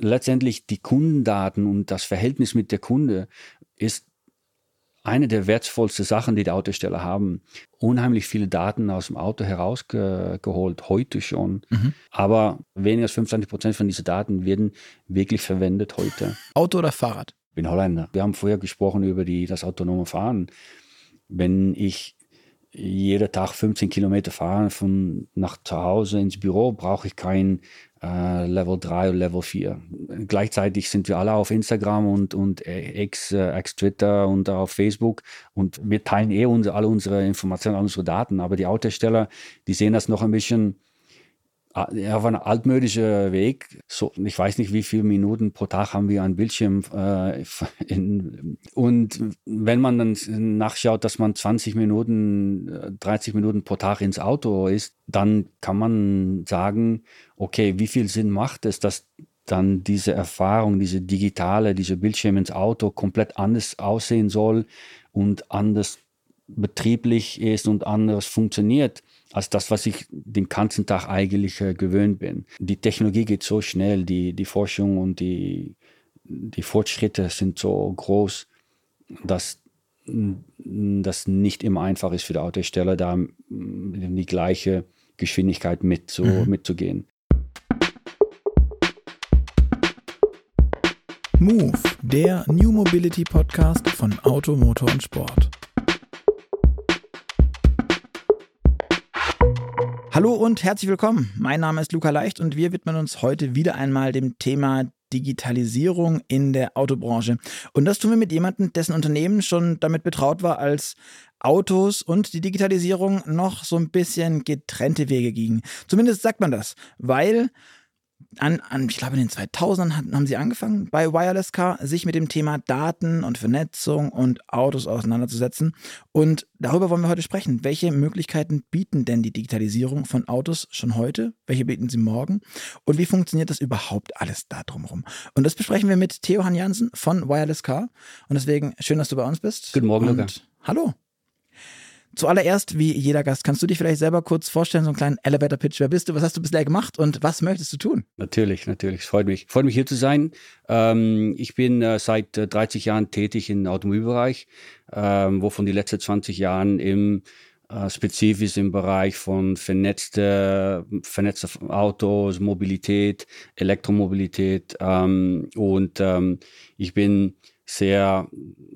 letztendlich die Kundendaten und das Verhältnis mit der Kunde ist eine der wertvollsten Sachen, die die Autosteller haben. Unheimlich viele Daten aus dem Auto herausgeholt, heute schon. Mhm. Aber weniger als 25 Prozent von diesen Daten werden wirklich verwendet heute. Auto oder Fahrrad? Ich bin Holländer. Wir haben vorher gesprochen über die, das autonome Fahren. Wenn ich jeden Tag 15 Kilometer fahre von nach zu Hause ins Büro, brauche ich kein äh, Level 3 oder Level 4. Gleichzeitig sind wir alle auf Instagram und, und X, äh, X Twitter und auf Facebook und wir teilen eh unsere, alle unsere Informationen, alle unsere Daten. Aber die Autohersteller, die sehen das noch ein bisschen auf einem altmodischen Weg. So, ich weiß nicht, wie viele Minuten pro Tag haben wir einen Bildschirm. Äh, in, und wenn man dann nachschaut, dass man 20 Minuten, 30 Minuten pro Tag ins Auto ist, dann kann man sagen, okay, wie viel Sinn macht es, dass dann diese Erfahrung, diese digitale, diese Bildschirm ins Auto komplett anders aussehen soll und anders betrieblich ist und anders funktioniert als das, was ich den ganzen Tag eigentlich äh, gewöhnt bin. Die Technologie geht so schnell, die, die Forschung und die, die Fortschritte sind so groß, dass das nicht immer einfach ist für die Autohersteller, da in die gleiche Geschwindigkeit mit zu, mhm. mitzugehen. Move, der New Mobility Podcast von Auto, Motor und Sport. Hallo und herzlich willkommen. Mein Name ist Luca Leicht und wir widmen uns heute wieder einmal dem Thema Digitalisierung in der Autobranche. Und das tun wir mit jemandem, dessen Unternehmen schon damit betraut war, als Autos und die Digitalisierung noch so ein bisschen getrennte Wege gingen. Zumindest sagt man das, weil an, an, ich glaube in den 2000ern haben, haben sie angefangen bei Wireless Car, sich mit dem Thema Daten und Vernetzung und Autos auseinanderzusetzen. Und darüber wollen wir heute sprechen. Welche Möglichkeiten bieten denn die Digitalisierung von Autos schon heute? Welche bieten sie morgen? Und wie funktioniert das überhaupt alles da drumherum? Und das besprechen wir mit Theo Han Jansen von Wireless Car. Und deswegen schön, dass du bei uns bist. Guten Morgen, Luca. Hallo. Zuallererst, wie jeder Gast, kannst du dich vielleicht selber kurz vorstellen, so einen kleinen Elevator-Pitch. Wer bist du? Was hast du bisher gemacht und was möchtest du tun? Natürlich, natürlich. Freut mich. Freut mich hier zu sein. Ähm, ich bin äh, seit äh, 30 Jahren tätig im Automobilbereich, ähm, wovon die letzten 20 Jahren im äh, spezifisch im Bereich von vernetzte, vernetzte Autos, Mobilität, Elektromobilität ähm, und ähm, ich bin sehr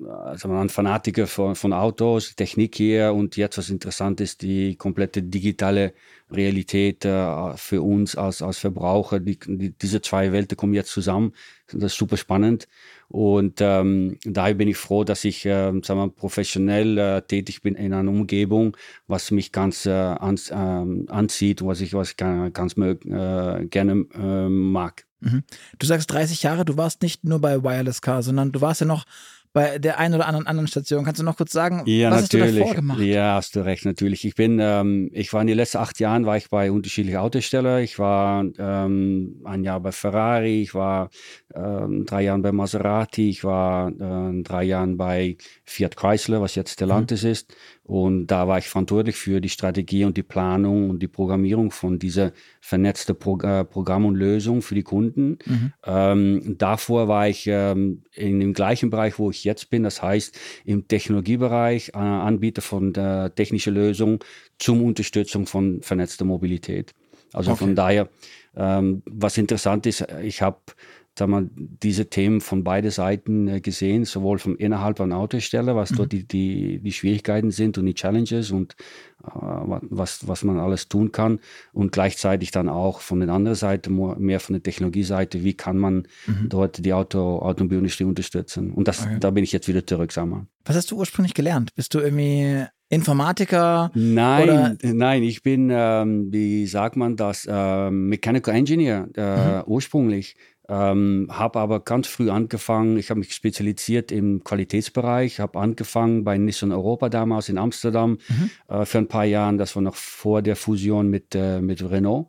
also ein Fanatiker von, von Autos, Technik hier und jetzt was interessant ist, die komplette digitale Realität äh, für uns als, als Verbraucher. Die, die, diese zwei Welten kommen jetzt zusammen. Das ist super spannend. Und ähm, daher bin ich froh, dass ich äh, sagen wir, professionell äh, tätig bin in einer Umgebung, was mich ganz äh, an, äh, anzieht und was ich, was ich ganz äh, gerne äh, mag. Mhm. Du sagst 30 Jahre, du warst nicht nur bei Wireless Car, sondern du warst ja noch bei der einen oder anderen anderen Station. Kannst du noch kurz sagen, ja, was natürlich. hast du davor gemacht? Ja, hast du recht, natürlich. Ich bin, ähm, ich war in den letzten acht Jahren war ich bei unterschiedlichen Autoherstellern. Ich war ähm, ein Jahr bei Ferrari, ich war ähm, drei Jahre bei Maserati, ich war äh, drei Jahre bei Fiat Chrysler, was jetzt Stellantis mhm. ist. Und da war ich verantwortlich für die Strategie und die Planung und die Programmierung von dieser vernetzten Pro äh, Programm und Lösung für die Kunden. Mhm. Ähm, davor war ich ähm, in dem gleichen Bereich, wo ich jetzt bin, das heißt im Technologiebereich, äh, Anbieter von der technischen Lösung zum Unterstützung von vernetzter Mobilität. Also okay. von daher, ähm, was interessant ist, ich habe sagen wir, diese Themen von beiden Seiten äh, gesehen, sowohl vom innerhalb von Autohersteller, was mhm. dort die, die, die Schwierigkeiten sind und die Challenges und äh, was, was man alles tun kann und gleichzeitig dann auch von der anderen Seite, mehr von der Technologieseite, wie kann man mhm. dort die Auto, Automobilindustrie unterstützen. Und das, okay. da bin ich jetzt wieder zurück, sag mal. Was hast du ursprünglich gelernt? Bist du irgendwie Informatiker? Nein, oder? nein, ich bin, ähm, wie sagt man das, ähm, Mechanical Engineer äh, mhm. ursprünglich. Ähm, habe aber ganz früh angefangen, ich habe mich spezialisiert im Qualitätsbereich, habe angefangen bei Nissan Europa damals in Amsterdam mhm. äh, für ein paar Jahre, das war noch vor der Fusion mit, äh, mit Renault.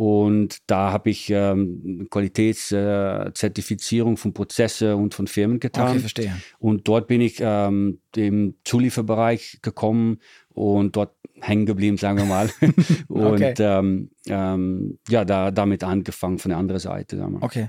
Und da habe ich ähm, Qualitätszertifizierung von Prozesse und von Firmen getan. Okay, verstehe. Und dort bin ich ähm, im Zulieferbereich gekommen und dort hängen geblieben, sagen wir mal. und okay. ähm, ähm, ja, da, damit angefangen von der anderen Seite. Okay.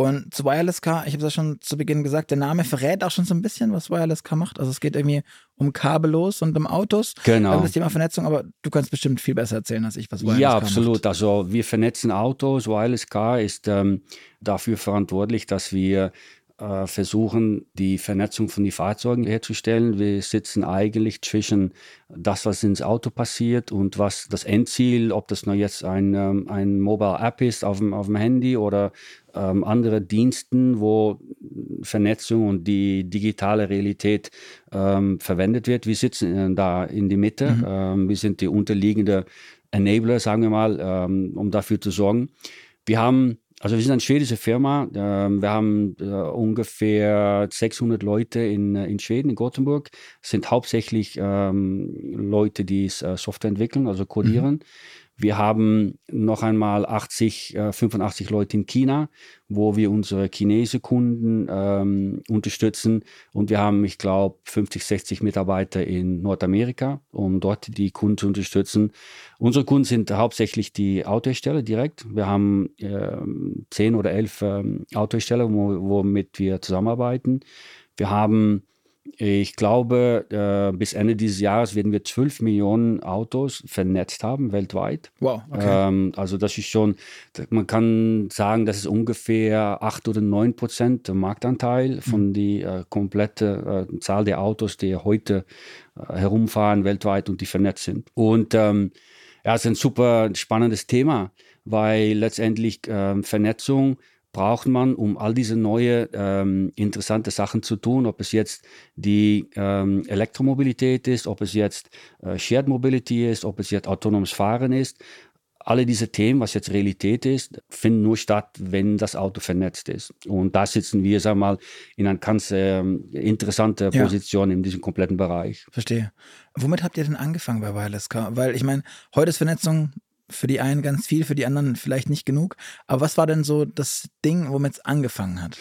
Und zu Wireless Car, ich habe es ja schon zu Beginn gesagt, der Name verrät auch schon so ein bisschen, was Wireless Car macht. Also es geht irgendwie um kabellos und um Autos. Genau. Um das Thema Vernetzung, aber du kannst bestimmt viel besser erzählen als ich, was Wireless ja, Car absolut. macht. Also wir vernetzen Autos. Wireless Car ist ähm, dafür verantwortlich, dass wir äh, versuchen, die Vernetzung von den Fahrzeugen herzustellen. Wir sitzen eigentlich zwischen das, was ins Auto passiert und was das Endziel, ob das nur jetzt ein, ähm, ein Mobile App ist auf dem, auf dem Handy oder ähm, andere Diensten, wo Vernetzung und die digitale Realität ähm, verwendet wird. Wir sitzen äh, da in die Mitte. Mhm. Ähm, wir sind die unterliegende Enabler, sagen wir mal, ähm, um dafür zu sorgen. Wir haben also wir sind eine schwedische Firma. Ähm, wir haben äh, ungefähr 600 Leute in, äh, in Schweden, in Gothenburg. Das sind hauptsächlich ähm, Leute, die äh, Software entwickeln, also codieren. Mhm. Wir haben noch einmal 80, äh, 85 Leute in China, wo wir unsere chinesischen Kunden ähm, unterstützen. Und wir haben, ich glaube, 50, 60 Mitarbeiter in Nordamerika, um dort die Kunden zu unterstützen. Unsere Kunden sind hauptsächlich die Autohersteller direkt. Wir haben äh, 10 oder 11 äh, Autohersteller, womit wir zusammenarbeiten. Wir haben ich glaube, äh, bis Ende dieses Jahres werden wir 12 Millionen Autos vernetzt haben weltweit. Wow. Okay. Ähm, also das ist schon, man kann sagen, das ist ungefähr 8 oder 9 Prozent Marktanteil von mhm. der äh, komplette äh, Zahl der Autos, die heute äh, herumfahren weltweit und die vernetzt sind. Und ähm, ja, es ist ein super spannendes Thema, weil letztendlich ähm, Vernetzung braucht man, um all diese neue ähm, interessante Sachen zu tun, ob es jetzt die ähm, Elektromobilität ist, ob es jetzt äh, Shared Mobility ist, ob es jetzt autonomes Fahren ist. Alle diese Themen, was jetzt Realität ist, finden nur statt, wenn das Auto vernetzt ist. Und da sitzen wir, sagen wir mal, in einer ganz äh, interessante Position ja. in diesem kompletten Bereich. Verstehe. Womit habt ihr denn angefangen bei Wireless Car? Weil ich meine, heute ist Vernetzung für die einen ganz viel, für die anderen vielleicht nicht genug. Aber was war denn so das Ding, womit es angefangen hat?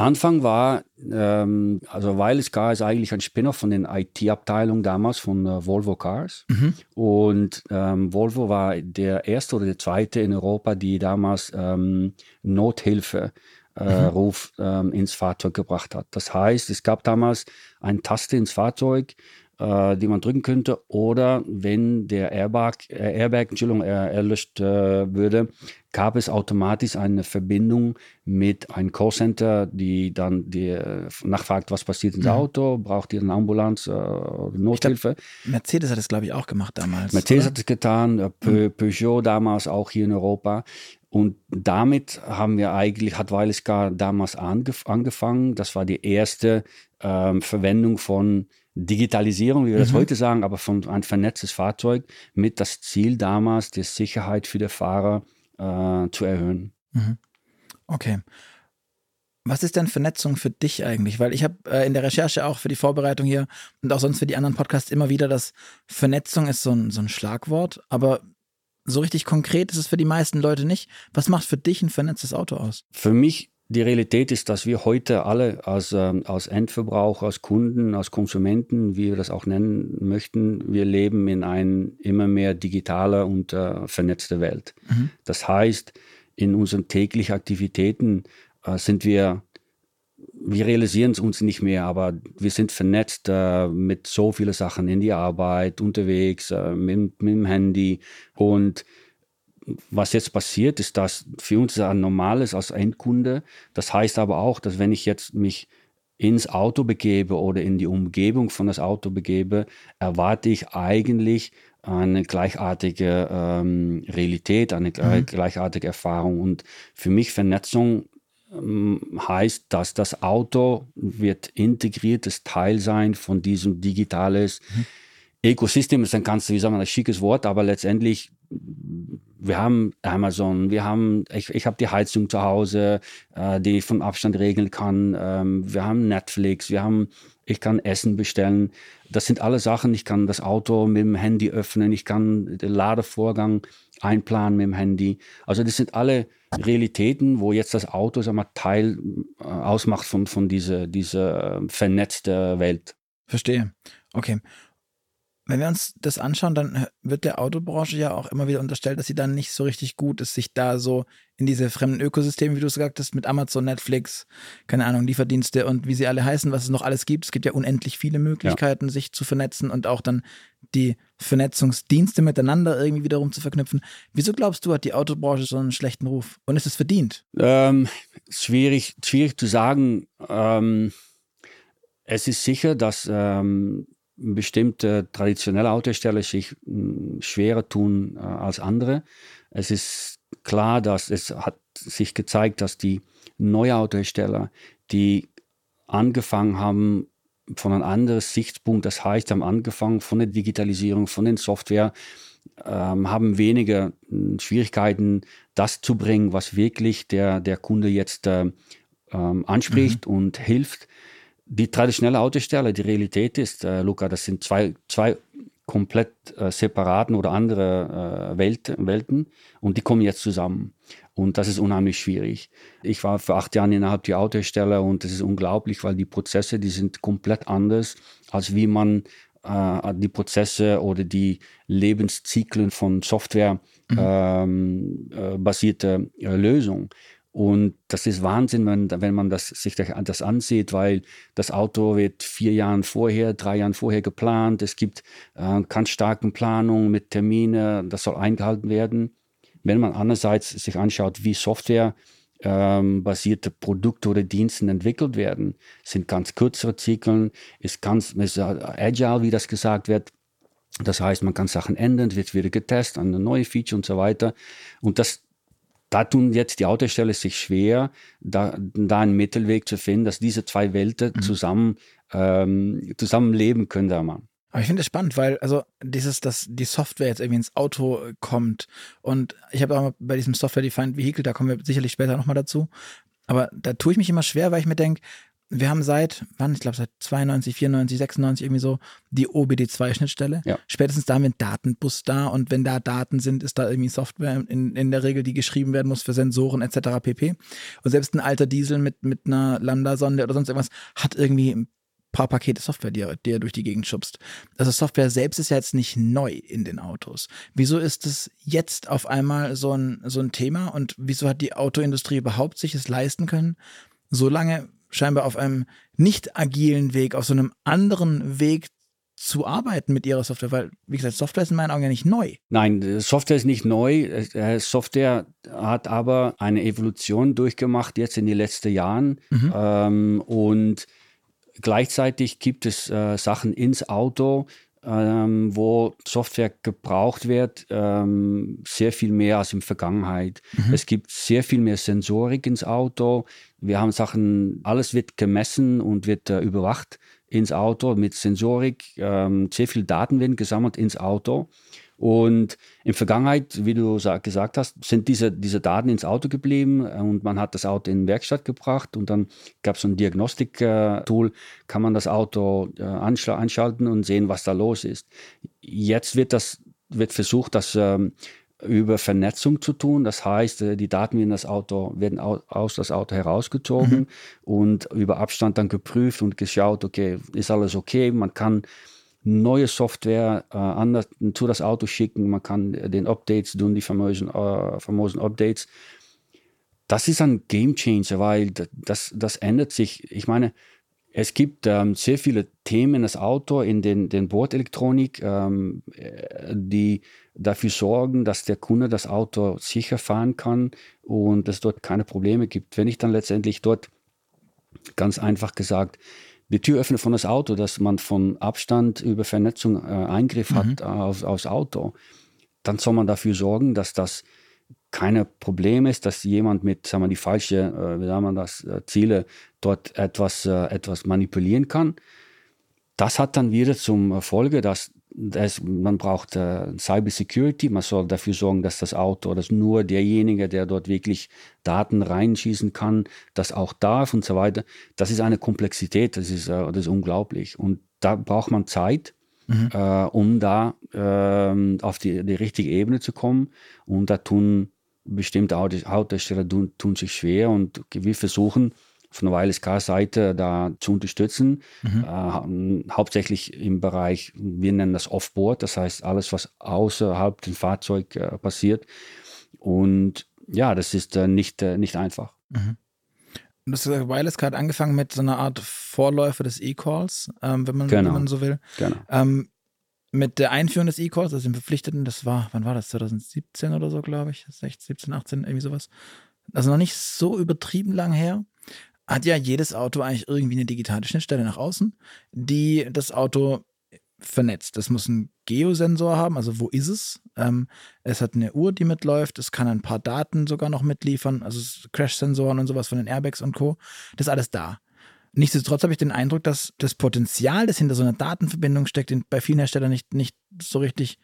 Anfang war, ähm, also Wireless Car ist eigentlich ein Spin-off von den IT-Abteilungen damals von äh, Volvo Cars. Mhm. Und ähm, Volvo war der erste oder der zweite in Europa, die damals ähm, Nothilfe äh, mhm. Ruf ähm, ins Fahrzeug gebracht hat. Das heißt, es gab damals eine Taste ins Fahrzeug, äh, die man drücken könnte. Oder wenn der Airbag, äh, Airbag Entschuldigung, er, erlöscht äh, würde, gab es automatisch eine Verbindung mit einem Callcenter, die dann die, äh, nachfragt, was passiert ins mhm. Auto, braucht ihr eine Ambulanz äh, Nothilfe. Glaub, Mercedes hat es, glaube ich, auch gemacht damals. Mercedes oder? hat es getan, äh, Pe mhm. Peugeot damals auch hier in Europa. Und damit haben wir eigentlich, hat Weiliscar damals angef angefangen. Das war die erste ähm, Verwendung von Digitalisierung, wie wir mhm. das heute sagen, aber von ein vernetztes Fahrzeug mit das Ziel damals, die Sicherheit für den Fahrer äh, zu erhöhen. Mhm. Okay. Was ist denn Vernetzung für dich eigentlich? Weil ich habe äh, in der Recherche auch für die Vorbereitung hier und auch sonst für die anderen Podcasts immer wieder, dass Vernetzung ist so ein, so ein Schlagwort, aber so richtig konkret ist es für die meisten Leute nicht. Was macht für dich ein vernetztes Auto aus? Für mich die Realität ist, dass wir heute alle als, ähm, als Endverbraucher, als Kunden, als Konsumenten, wie wir das auch nennen möchten, wir leben in einer immer mehr digitaler und äh, vernetzter Welt. Mhm. Das heißt, in unseren täglichen Aktivitäten äh, sind wir, wir realisieren es uns nicht mehr, aber wir sind vernetzt äh, mit so vielen Sachen in die Arbeit, unterwegs, äh, mit, mit dem Handy und was jetzt passiert, ist, dass für uns ein normales als Endkunde. Das heißt aber auch, dass wenn ich jetzt mich ins Auto begebe oder in die Umgebung von das Auto begebe, erwarte ich eigentlich eine gleichartige ähm, Realität, eine mhm. gleichartige Erfahrung. Und für mich Vernetzung ähm, heißt, dass das Auto wird integriertes Teil sein von diesem digitales mhm. Ökosystem. Ist ein ganz, wie sagen wir, ein schickes Wort, aber letztendlich wir haben Amazon, wir haben, ich, ich habe die Heizung zu Hause, äh, die ich vom Abstand regeln kann. Ähm, wir haben Netflix, wir haben, ich kann Essen bestellen. Das sind alle Sachen. Ich kann das Auto mit dem Handy öffnen, ich kann den Ladevorgang einplanen mit dem Handy. Also das sind alle Realitäten, wo jetzt das Auto sag mal, Teil äh, ausmacht von, von dieser, dieser äh, vernetzten Welt. Verstehe. Okay. Wenn wir uns das anschauen, dann wird der Autobranche ja auch immer wieder unterstellt, dass sie dann nicht so richtig gut ist, sich da so in diese fremden Ökosysteme, wie du es gesagt hast, mit Amazon, Netflix, keine Ahnung, Lieferdienste und wie sie alle heißen, was es noch alles gibt. Es gibt ja unendlich viele Möglichkeiten, ja. sich zu vernetzen und auch dann die Vernetzungsdienste miteinander irgendwie wiederum zu verknüpfen. Wieso glaubst du, hat die Autobranche so einen schlechten Ruf? Und ist es verdient? Ähm, schwierig, schwierig zu sagen. Ähm, es ist sicher, dass ähm, bestimmte traditionelle Autohersteller sich hm, schwerer tun äh, als andere. Es ist klar, dass es hat sich gezeigt, dass die neuen Autohersteller, die angefangen haben von einem anderen Sichtpunkt, das heißt, haben angefangen von der Digitalisierung, von den Software, ähm, haben weniger hm, Schwierigkeiten, das zu bringen, was wirklich der, der Kunde jetzt äh, ähm, anspricht mhm. und hilft die traditionelle Autostelle, die Realität ist, äh, Luca, das sind zwei, zwei komplett äh, separaten oder andere äh, Welt, Welten und die kommen jetzt zusammen. Und das ist unheimlich schwierig. Ich war für acht Jahre innerhalb der Autohersteller und das ist unglaublich, weil die Prozesse, die sind komplett anders, als wie man äh, die Prozesse oder die Lebenszyklen von Software mhm. ähm, äh, basierte äh, Lösungen. Und das ist Wahnsinn, wenn, wenn man das, sich das ansieht, weil das Auto wird vier Jahre vorher, drei Jahre vorher geplant. Es gibt äh, ganz starke Planungen mit Termine, das soll eingehalten werden. Wenn man andererseits sich anschaut, wie Software ähm, basierte Produkte oder Dienste entwickelt werden, sind ganz kürzere Zyklen, ist ganz ist agile, wie das gesagt wird. Das heißt, man kann Sachen ändern, wird wieder getestet, eine neue Feature und so weiter. Und das da tun jetzt die Autohersteller sich schwer, da, da einen Mittelweg zu finden, dass diese zwei Welten mhm. zusammen, ähm, zusammenleben können, da mal. Aber ich finde es spannend, weil also dieses, dass die Software jetzt irgendwie ins Auto kommt und ich habe auch bei diesem Software-Defined Vehicle, da kommen wir sicherlich später nochmal dazu, aber da tue ich mich immer schwer, weil ich mir denke, wir haben seit, wann, ich glaube seit 92, 94, 96 irgendwie so die OBD2-Schnittstelle. Ja. Spätestens da haben wir einen Datenbus da und wenn da Daten sind, ist da irgendwie Software in, in der Regel, die geschrieben werden muss für Sensoren etc. pp. Und selbst ein alter Diesel mit, mit einer Lambda-Sonde oder sonst irgendwas hat irgendwie ein paar Pakete Software, die er, die er durch die Gegend schubst. Also Software selbst ist ja jetzt nicht neu in den Autos. Wieso ist es jetzt auf einmal so ein, so ein Thema und wieso hat die Autoindustrie überhaupt sich es leisten können, so lange scheinbar auf einem nicht agilen Weg, auf so einem anderen Weg zu arbeiten mit ihrer Software, weil, wie gesagt, Software ist in meinen Augen ja nicht neu. Nein, Software ist nicht neu. Äh, Software hat aber eine Evolution durchgemacht jetzt in den letzten Jahren. Mhm. Ähm, und gleichzeitig gibt es äh, Sachen ins Auto, ähm, wo Software gebraucht wird, ähm, sehr viel mehr als in der Vergangenheit. Mhm. Es gibt sehr viel mehr Sensorik ins Auto. Wir haben Sachen, alles wird gemessen und wird äh, überwacht ins Auto mit Sensorik. Ähm, sehr viel Daten werden gesammelt ins Auto. Und in Vergangenheit, wie du gesagt hast, sind diese, diese Daten ins Auto geblieben und man hat das Auto in die Werkstatt gebracht und dann gab es so ein Diagnostik-Tool, kann man das Auto äh, anschalten und sehen, was da los ist. Jetzt wird das wird versucht, das ähm, über Vernetzung zu tun. Das heißt, äh, die Daten werden, das Auto, werden aus das Auto herausgezogen mhm. und über Abstand dann geprüft und geschaut, okay, ist alles okay? Man kann neue Software äh, anders zu das Auto schicken, man kann den Updates tun, die famosen, äh, famosen Updates. Das ist ein Game Changer, weil das, das ändert sich. Ich meine, es gibt ähm, sehr viele Themen in das Auto, in den, den Bordelektronik, ähm, die dafür sorgen, dass der Kunde das Auto sicher fahren kann und es dort keine Probleme gibt. Wenn ich dann letztendlich dort ganz einfach gesagt die Türöffner von das Auto, dass man von Abstand über Vernetzung äh, Eingriff mhm. hat auf, aufs Auto, dann soll man dafür sorgen, dass das keine Problem ist, dass jemand mit, sagen wir, die falsche, äh, wie sagen wir das, äh, Ziele dort etwas, äh, etwas manipulieren kann. Das hat dann wieder zum Folge, dass das, man braucht äh, Cyber Security, man soll dafür sorgen, dass das Auto, dass nur derjenige, der dort wirklich Daten reinschießen kann, das auch darf und so weiter. Das ist eine Komplexität, das ist, äh, das ist unglaublich. Und da braucht man Zeit, mhm. äh, um da äh, auf die, die richtige Ebene zu kommen. Und da tun bestimmte Autohersteller tun, tun sich schwer und wir versuchen von der Wireless Car Seite da zu unterstützen. Mhm. Äh, hauptsächlich im Bereich, wir nennen das Offboard, das heißt alles, was außerhalb dem Fahrzeug äh, passiert. Und ja, das ist äh, nicht, äh, nicht einfach. Mhm. Das Wireless Car hat angefangen mit so einer Art Vorläufer des E-Calls, ähm, wenn, man, genau. wenn man so will. Genau. Ähm, mit der Einführung des E-Calls, also dem Verpflichteten, das war, wann war das? 2017 oder so, glaube ich. 16, 17, 18, irgendwie sowas. Also noch nicht so übertrieben lang her. Hat ja jedes Auto eigentlich irgendwie eine digitale Schnittstelle nach außen, die das Auto vernetzt. Das muss einen Geosensor haben, also wo ist es? Ähm, es hat eine Uhr, die mitläuft. Es kann ein paar Daten sogar noch mitliefern, also Crash-Sensoren und sowas von den Airbags und Co. Das ist alles da. Nichtsdestotrotz habe ich den Eindruck, dass das Potenzial, das hinter so einer Datenverbindung steckt, bei vielen Herstellern nicht, nicht so richtig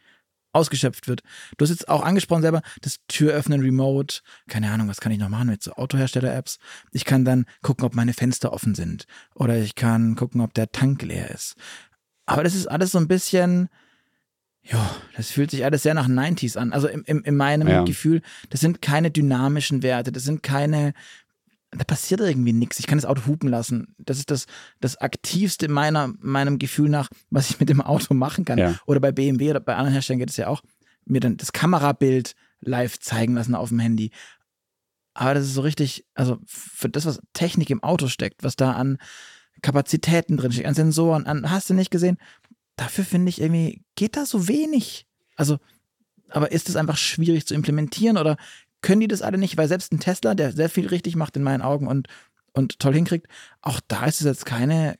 ausgeschöpft wird. Du hast jetzt auch angesprochen selber, das Türöffnen Remote, keine Ahnung, was kann ich noch machen mit so Autohersteller-Apps? Ich kann dann gucken, ob meine Fenster offen sind oder ich kann gucken, ob der Tank leer ist. Aber das ist alles so ein bisschen, ja, das fühlt sich alles sehr nach 90s an. Also im, im, in meinem ja. Gefühl, das sind keine dynamischen Werte, das sind keine da passiert irgendwie nichts. Ich kann das Auto hupen lassen. Das ist das, das aktivste meiner, meinem Gefühl nach, was ich mit dem Auto machen kann. Ja. Oder bei BMW oder bei anderen Herstellern geht es ja auch, mir dann das Kamerabild live zeigen lassen auf dem Handy. Aber das ist so richtig, also für das, was Technik im Auto steckt, was da an Kapazitäten drin steckt, an Sensoren, an, hast du nicht gesehen? Dafür finde ich irgendwie, geht da so wenig. Also, aber ist es einfach schwierig zu implementieren oder können die das alle nicht, weil selbst ein Tesla, der sehr viel richtig macht in meinen Augen und, und toll hinkriegt, auch da ist es jetzt keine,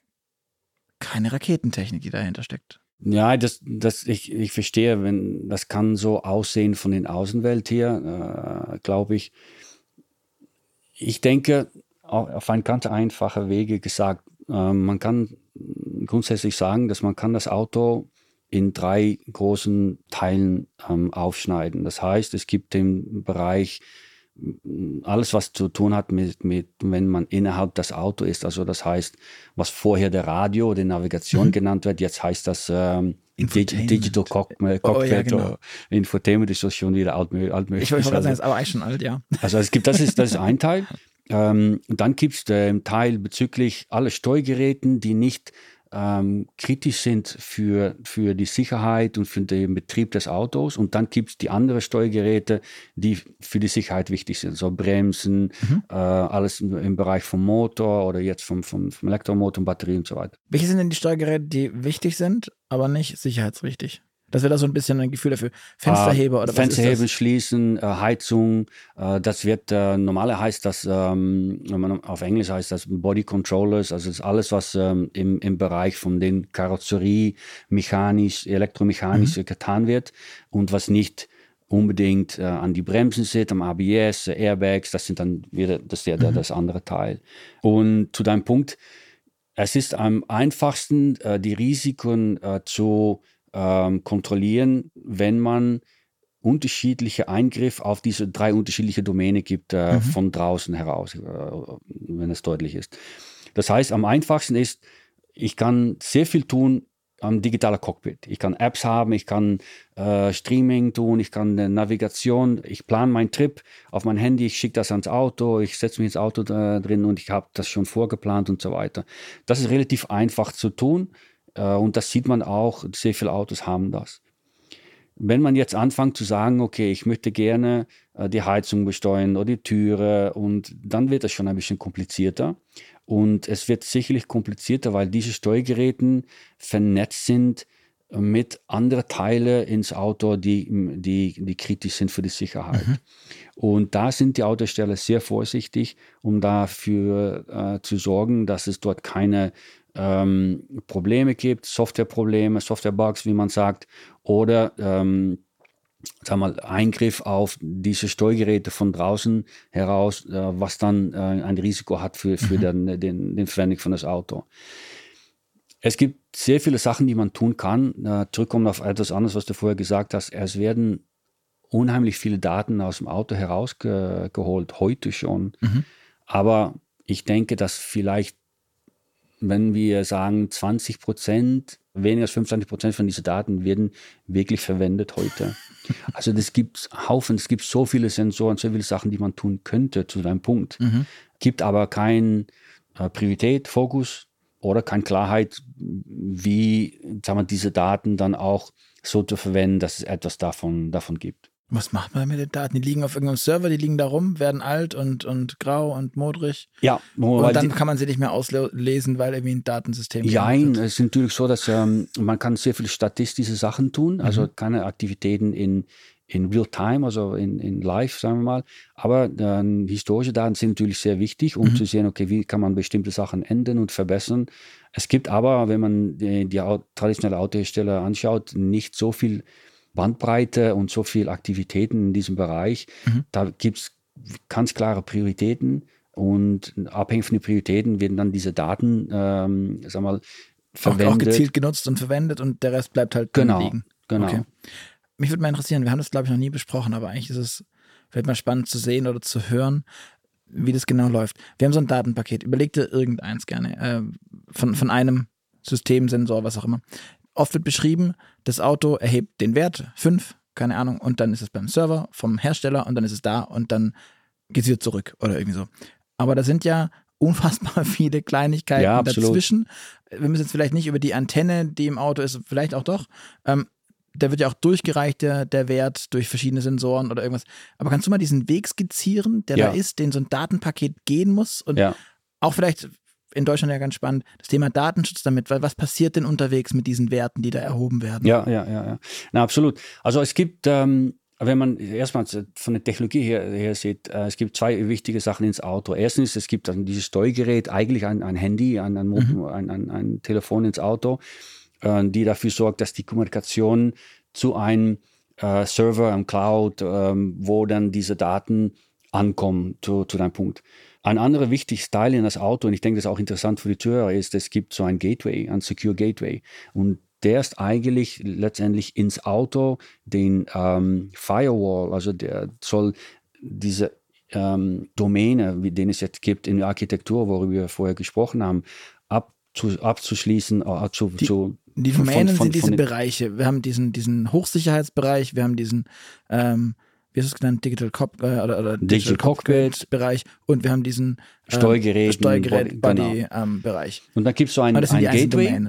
keine Raketentechnik, die dahinter steckt. Ja, das, das, ich, ich verstehe, wenn das kann so aussehen von den Außenwelt her, äh, glaube ich. Ich denke, auf ein ganz einfacher Wege gesagt, äh, man kann grundsätzlich sagen, dass man kann das Auto in drei großen Teilen ähm, aufschneiden. Das heißt, es gibt den Bereich, mm, alles, was zu tun hat mit, mit, wenn man innerhalb des Auto ist. Also das heißt, was vorher der Radio oder Navigation mhm. genannt wird, jetzt heißt das ähm, Digital Cockpit, oh, ja, genau. Infotainment ist das schon wieder altmöglich. altmöglich. Ich wollte gerade sagen, ist aber eigentlich schon alt, ja. Also es gibt, das ist, das ist ein Teil. Ähm, dann gibt es den Teil bezüglich aller Steuergeräten, die nicht ähm, kritisch sind für, für die Sicherheit und für den Betrieb des Autos. Und dann gibt es die anderen Steuergeräte, die für die Sicherheit wichtig sind. So Bremsen, mhm. äh, alles im, im, Bereich vom Motor oder jetzt vom, vom, vom Elektromotor und Batterie und so weiter. Welche sind denn die Steuergeräte, die wichtig sind, aber nicht sicherheitswichtig? Das wäre da so ein bisschen ein Gefühl dafür. Fensterheber oder was Fensterheber schließen, äh, Heizung. Äh, das wird, äh, normale heißt das, ähm, auf Englisch heißt das Body Controllers, also das ist alles, was ähm, im, im Bereich von den Karosserie, mechanisch, elektromechanisch mhm. getan wird und was nicht unbedingt äh, an die Bremsen sitzt, am ABS, Airbags, das sind dann wieder das, der, mhm. das andere Teil. Und zu deinem Punkt, es ist am einfachsten, äh, die Risiken zu ähm, kontrollieren, wenn man unterschiedliche Eingriffe auf diese drei unterschiedliche Domäne gibt äh, mhm. von draußen heraus, äh, wenn es deutlich ist. Das heißt, am einfachsten ist, ich kann sehr viel tun am digitalen Cockpit. Ich kann Apps haben, ich kann äh, Streaming tun, ich kann äh, Navigation, ich plane meinen Trip auf mein Handy, ich schicke das ans Auto, ich setze mich ins Auto äh, drin und ich habe das schon vorgeplant und so weiter. Das ist relativ einfach zu tun. Äh, und das sieht man auch, sehr viele Autos haben das. Wenn man jetzt anfängt zu sagen, okay, ich möchte gerne äh, die Heizung besteuern oder die Türe, und dann wird das schon ein bisschen komplizierter. Und es wird sicherlich komplizierter, weil diese Steuergeräte vernetzt sind mit anderen Teilen ins Auto, die, die, die kritisch sind für die Sicherheit. Mhm. Und da sind die Autosteller sehr vorsichtig, um dafür äh, zu sorgen, dass es dort keine ähm, Probleme gibt, Softwareprobleme, Softwarebugs, wie man sagt, oder ähm, sag mal, Eingriff auf diese Steuergeräte von draußen heraus, äh, was dann äh, ein Risiko hat für, für mhm. den, den, den Verwendung von das Auto. Es gibt sehr viele Sachen, die man tun kann. Äh, zurückkommen auf etwas anderes, was du vorher gesagt hast. Es werden unheimlich viele Daten aus dem Auto herausgeholt, heute schon. Mhm. Aber ich denke, dass vielleicht wenn wir sagen, 20 Prozent, weniger als 25 Prozent von diesen Daten werden wirklich verwendet heute. Also das gibt Haufen, es gibt so viele Sensoren, so viele Sachen, die man tun könnte zu deinem Punkt. Mhm. Gibt aber kein, äh, Priorität, Fokus oder keine Klarheit, wie sagen wir, diese Daten dann auch so zu verwenden, dass es etwas davon, davon gibt. Was macht man mit den Daten? Die liegen auf irgendeinem Server, die liegen da rum, werden alt und, und grau und modrig. Ja, und dann kann man sie nicht mehr auslesen, weil irgendwie ein Datensystem. Ja, es ist natürlich so, dass ähm, man kann sehr viele statistische Sachen tun, also mhm. keine Aktivitäten in, in Real Time, also in, in Live, sagen wir mal. Aber äh, historische Daten sind natürlich sehr wichtig, um mhm. zu sehen, okay, wie kann man bestimmte Sachen ändern und verbessern. Es gibt aber, wenn man die, die traditionelle Autohersteller anschaut, nicht so viel Bandbreite und so viel Aktivitäten in diesem Bereich. Mhm. Da gibt es ganz klare Prioritäten und abhängig von den Prioritäten werden dann diese Daten, ähm, sag mal, verwendet. Auch, auch gezielt genutzt und verwendet und der Rest bleibt halt genau, liegen. Genau. Okay. Mich würde mal interessieren, wir haben das glaube ich noch nie besprochen, aber eigentlich ist es vielleicht mal spannend zu sehen oder zu hören, wie das genau läuft. Wir haben so ein Datenpaket, überleg dir irgendeins gerne, äh, von, von einem Systemsensor, was auch immer. Oft wird beschrieben, das Auto erhebt den Wert, 5, keine Ahnung, und dann ist es beim Server vom Hersteller und dann ist es da und dann geht es wieder zurück oder irgendwie so. Aber da sind ja unfassbar viele Kleinigkeiten ja, dazwischen. Wir müssen jetzt vielleicht nicht über die Antenne, die im Auto ist, vielleicht auch doch. Ähm, da wird ja auch durchgereicht, der, der Wert durch verschiedene Sensoren oder irgendwas. Aber kannst du mal diesen Weg skizzieren, der ja. da ist, den so ein Datenpaket gehen muss? Und ja. auch vielleicht in Deutschland ja ganz spannend, das Thema Datenschutz damit, weil was passiert denn unterwegs mit diesen Werten, die da erhoben werden? Ja, ja, ja, ja. Na, absolut. Also es gibt, ähm, wenn man erstmal von der Technologie her, her sieht, äh, es gibt zwei wichtige Sachen ins Auto. Erstens, es gibt dann dieses Steuergerät, eigentlich ein, ein Handy, ein, ein, mhm. ein, ein, ein, Telefon ins Auto, äh, die dafür sorgt, dass die Kommunikation zu einem äh, Server im Cloud, ähm, wo dann diese Daten ankommen zu, zu deinem Punkt. Ein anderer wichtiges Teil in das Auto, und ich denke, das ist auch interessant für die Zuhörer, ist, es gibt so ein Gateway, ein Secure Gateway. Und der ist eigentlich letztendlich ins Auto den ähm, Firewall, also der soll diese ähm, Domäne, wie den es jetzt gibt in der Architektur, worüber wir vorher gesprochen haben, abzu, abzuschließen, äh, zu, die, zu, die Domänen von, von, sind diese Bereiche. Wir haben diesen, diesen Hochsicherheitsbereich, wir haben diesen ähm, wie ist es genannt, Digital, Cop, äh, oder, oder Digital, Digital Cockpit Bereich und wir haben diesen äh, Steuergerät, Steuergerät Body genau. ähm, Bereich. Und da gibt es so ein, ein Gateway.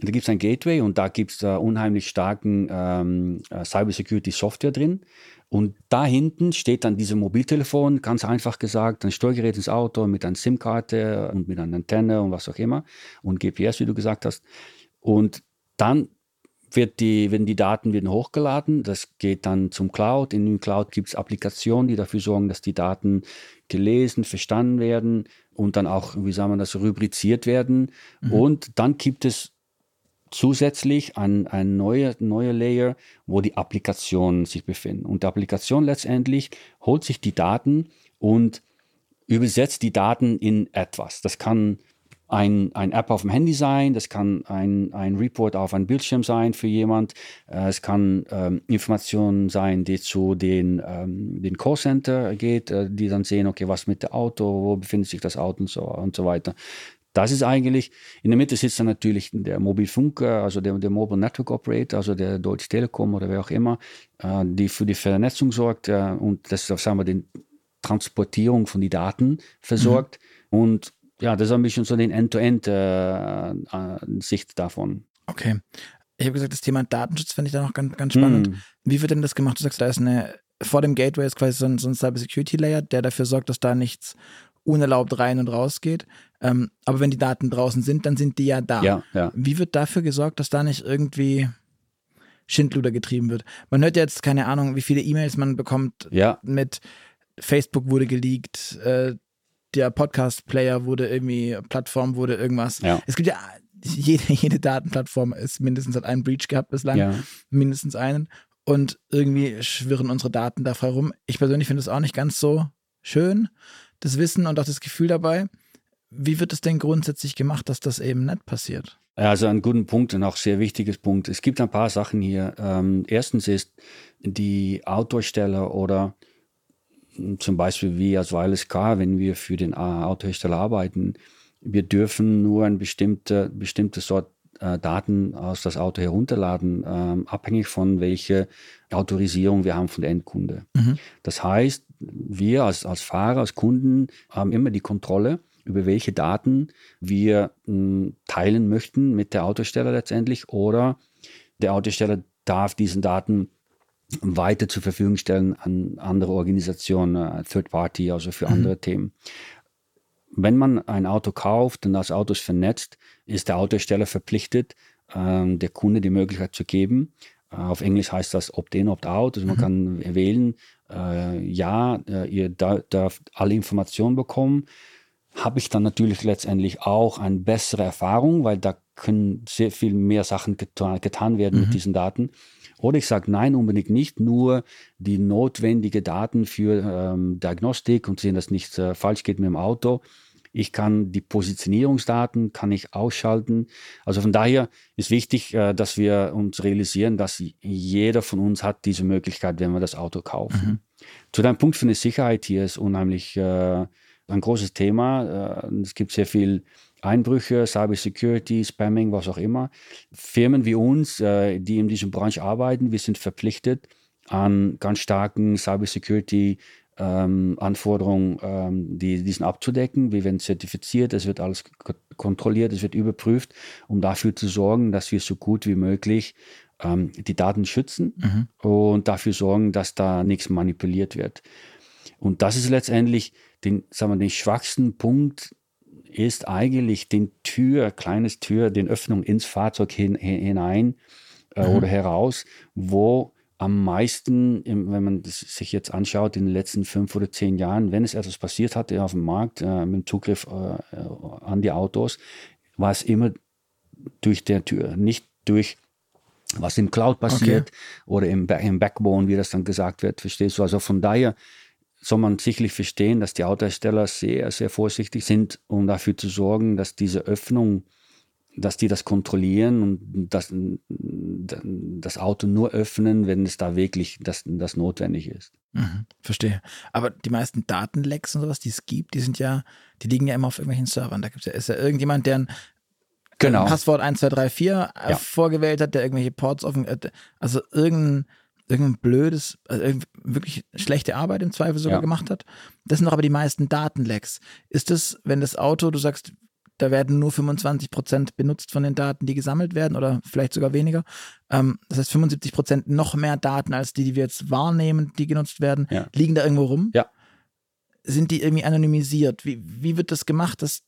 Da gibt es ein Gateway und da gibt es äh, unheimlich starken ähm, äh, Cybersecurity Software drin. Und da hinten steht dann dieses Mobiltelefon, ganz einfach gesagt, ein Steuergerät ins Auto mit einer SIM-Karte und mit einer Antenne und was auch immer und GPS, wie du gesagt hast. Und dann wird die, werden die Daten werden hochgeladen. Das geht dann zum Cloud. In den Cloud gibt es Applikationen, die dafür sorgen, dass die Daten gelesen, verstanden werden und dann auch, wie sagen wir das, rubriziert werden. Mhm. Und dann gibt es zusätzlich ein, ein neuer neue Layer, wo die Applikationen sich befinden. Und die Applikation letztendlich holt sich die Daten und übersetzt die Daten in etwas. Das kann ein, ein App auf dem Handy sein, das kann ein, ein Report auf einem Bildschirm sein für jemand, äh, es kann ähm, Informationen sein, die zu den, ähm, den Callcenter geht, äh, die dann sehen, okay, was mit dem Auto, wo befindet sich das Auto und so, und so weiter. Das ist eigentlich, in der Mitte sitzt dann natürlich der Mobilfunker, also der, der Mobile Network Operator, also der Deutsche Telekom oder wer auch immer, äh, die für die Vernetzung sorgt und das, sagen wir, die Transportierung von den Daten versorgt. Mhm. Und ja, das ist ein bisschen so den End-to-End-Sicht äh, äh davon. Okay. Ich habe gesagt, das Thema Datenschutz finde ich da noch ganz, ganz spannend. Mm. Wie wird denn das gemacht? Du sagst, da ist eine, vor dem Gateway ist quasi so ein, so ein Cyber-Security-Layer, der dafür sorgt, dass da nichts unerlaubt rein und raus geht. Ähm, aber wenn die Daten draußen sind, dann sind die ja da. Ja, ja. Wie wird dafür gesorgt, dass da nicht irgendwie Schindluder getrieben wird? Man hört jetzt, keine Ahnung, wie viele E-Mails man bekommt ja. mit Facebook wurde geleakt, äh, der Podcast-Player wurde irgendwie, Plattform wurde irgendwas. Ja. Es gibt ja, jede, jede Datenplattform ist mindestens hat einen Breach gehabt bislang. Ja. Mindestens einen. Und irgendwie schwirren unsere Daten da frei rum. Ich persönlich finde es auch nicht ganz so schön, das Wissen und auch das Gefühl dabei. Wie wird es denn grundsätzlich gemacht, dass das eben nicht passiert? Also ein guter Punkt und auch sehr wichtiges Punkt. Es gibt ein paar Sachen hier. Ähm, erstens ist die Autosteller oder zum Beispiel wie als Wireless Car, wenn wir für den Autohersteller arbeiten, wir dürfen nur eine bestimmte, bestimmte Sort äh, Daten aus das Auto herunterladen, ähm, abhängig von welcher Autorisierung wir haben von der Endkunde. Mhm. Das heißt, wir als, als Fahrer, als Kunden haben immer die Kontrolle, über welche Daten wir hm, teilen möchten mit der Autosteller letztendlich oder der Autosteller darf diesen Daten weiter zur Verfügung stellen an andere Organisationen, äh, Third Party, also für mhm. andere Themen. Wenn man ein Auto kauft und das Auto ist vernetzt, ist der Autosteller verpflichtet, ähm, der Kunde die Möglichkeit zu geben. Äh, auf Englisch heißt das Opt-in, Opt-out. Also man mhm. kann wählen, äh, ja, äh, ihr dürft alle Informationen bekommen. Habe ich dann natürlich letztendlich auch eine bessere Erfahrung, weil da können sehr viel mehr Sachen getan, getan werden mhm. mit diesen Daten. Oder ich sage nein, unbedingt nicht, nur die notwendigen Daten für ähm, Diagnostik und sehen, dass nichts äh, falsch geht mit dem Auto. Ich kann die Positionierungsdaten kann ich ausschalten. Also von daher ist wichtig, äh, dass wir uns realisieren, dass jeder von uns hat diese Möglichkeit, wenn wir das Auto kaufen. Mhm. Zu deinem Punkt für eine Sicherheit hier ist unheimlich äh, ein großes Thema. Äh, es gibt sehr viel Einbrüche, Cybersecurity, Spamming, was auch immer. Firmen wie uns, äh, die in diesem Branche arbeiten, wir sind verpflichtet, an ganz starken Cybersecurity ähm, Anforderungen, ähm, die, diesen abzudecken. Wir werden zertifiziert, es wird alles kontrolliert, es wird überprüft, um dafür zu sorgen, dass wir so gut wie möglich ähm, die Daten schützen mhm. und dafür sorgen, dass da nichts manipuliert wird. Und das ist letztendlich den, sagen wir, den schwachsten Punkt ist eigentlich den Tür, kleines Tür, den Öffnung ins Fahrzeug hin, hinein äh, mhm. oder heraus, wo am meisten, wenn man sich jetzt anschaut, in den letzten fünf oder zehn Jahren, wenn es etwas passiert hatte auf dem Markt äh, mit dem Zugriff äh, an die Autos, war es immer durch der Tür, nicht durch was im Cloud passiert okay. oder im, im Backbone, wie das dann gesagt wird, verstehst du? Also von daher soll man sicherlich verstehen, dass die Autohersteller sehr, sehr vorsichtig sind, um dafür zu sorgen, dass diese Öffnung, dass die das kontrollieren und das, das Auto nur öffnen, wenn es da wirklich das, das notwendig ist. Mhm, verstehe. Aber die meisten Datenlecks und sowas, die es gibt, die sind ja, die liegen ja immer auf irgendwelchen Servern. Da gibt's ja, ist ja irgendjemand, der ein genau. Passwort 1234 äh, ja. vorgewählt hat, der irgendwelche Ports offen, äh, also irgendein irgendein blödes, also wirklich schlechte Arbeit im Zweifel sogar ja. gemacht hat. Das sind doch aber die meisten Datenlecks. Ist das, wenn das Auto, du sagst, da werden nur 25 Prozent benutzt von den Daten, die gesammelt werden oder vielleicht sogar weniger. Ähm, das heißt 75 Prozent noch mehr Daten als die, die wir jetzt wahrnehmen, die genutzt werden, ja. liegen da irgendwo rum. Ja. Sind die irgendwie anonymisiert? Wie, wie wird das gemacht? Das,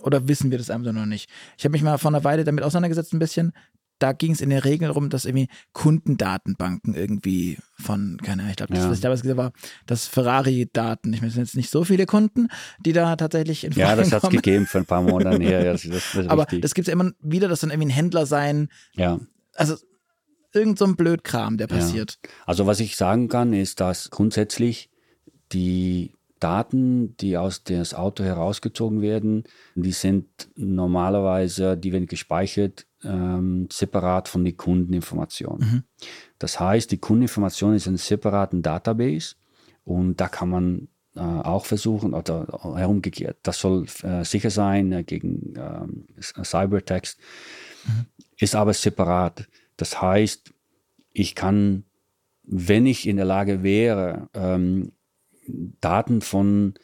oder wissen wir das einfach noch nicht? Ich habe mich mal vor einer Weile damit auseinandergesetzt ein bisschen da ging es in der Regel darum, dass irgendwie Kundendatenbanken irgendwie von, keine Ahnung, ich glaube, das, ja. was ich damals gesagt habe, war, dass Ferrari-Daten, ich meine, es sind jetzt nicht so viele Kunden, die da tatsächlich in Frage Ja, das hat es gegeben für ein paar Monate her. Ja, das, das, das Aber richtig. das gibt es ja immer wieder, dass dann irgendwie ein Händler sein, ja. also irgend so ein Blödkram, der passiert. Ja. Also was ich sagen kann, ist, dass grundsätzlich die Daten, die aus das Auto herausgezogen werden, die sind normalerweise, die werden gespeichert ähm, separat von den Kundeninformationen. Mhm. Das heißt, die Kundeninformation ist ein separaten Database und da kann man äh, auch versuchen, oder herumgekehrt, das soll äh, sicher sein äh, gegen ähm, Cybertext, mhm. ist aber separat. Das heißt, ich kann, wenn ich in der Lage wäre, ähm, Daten von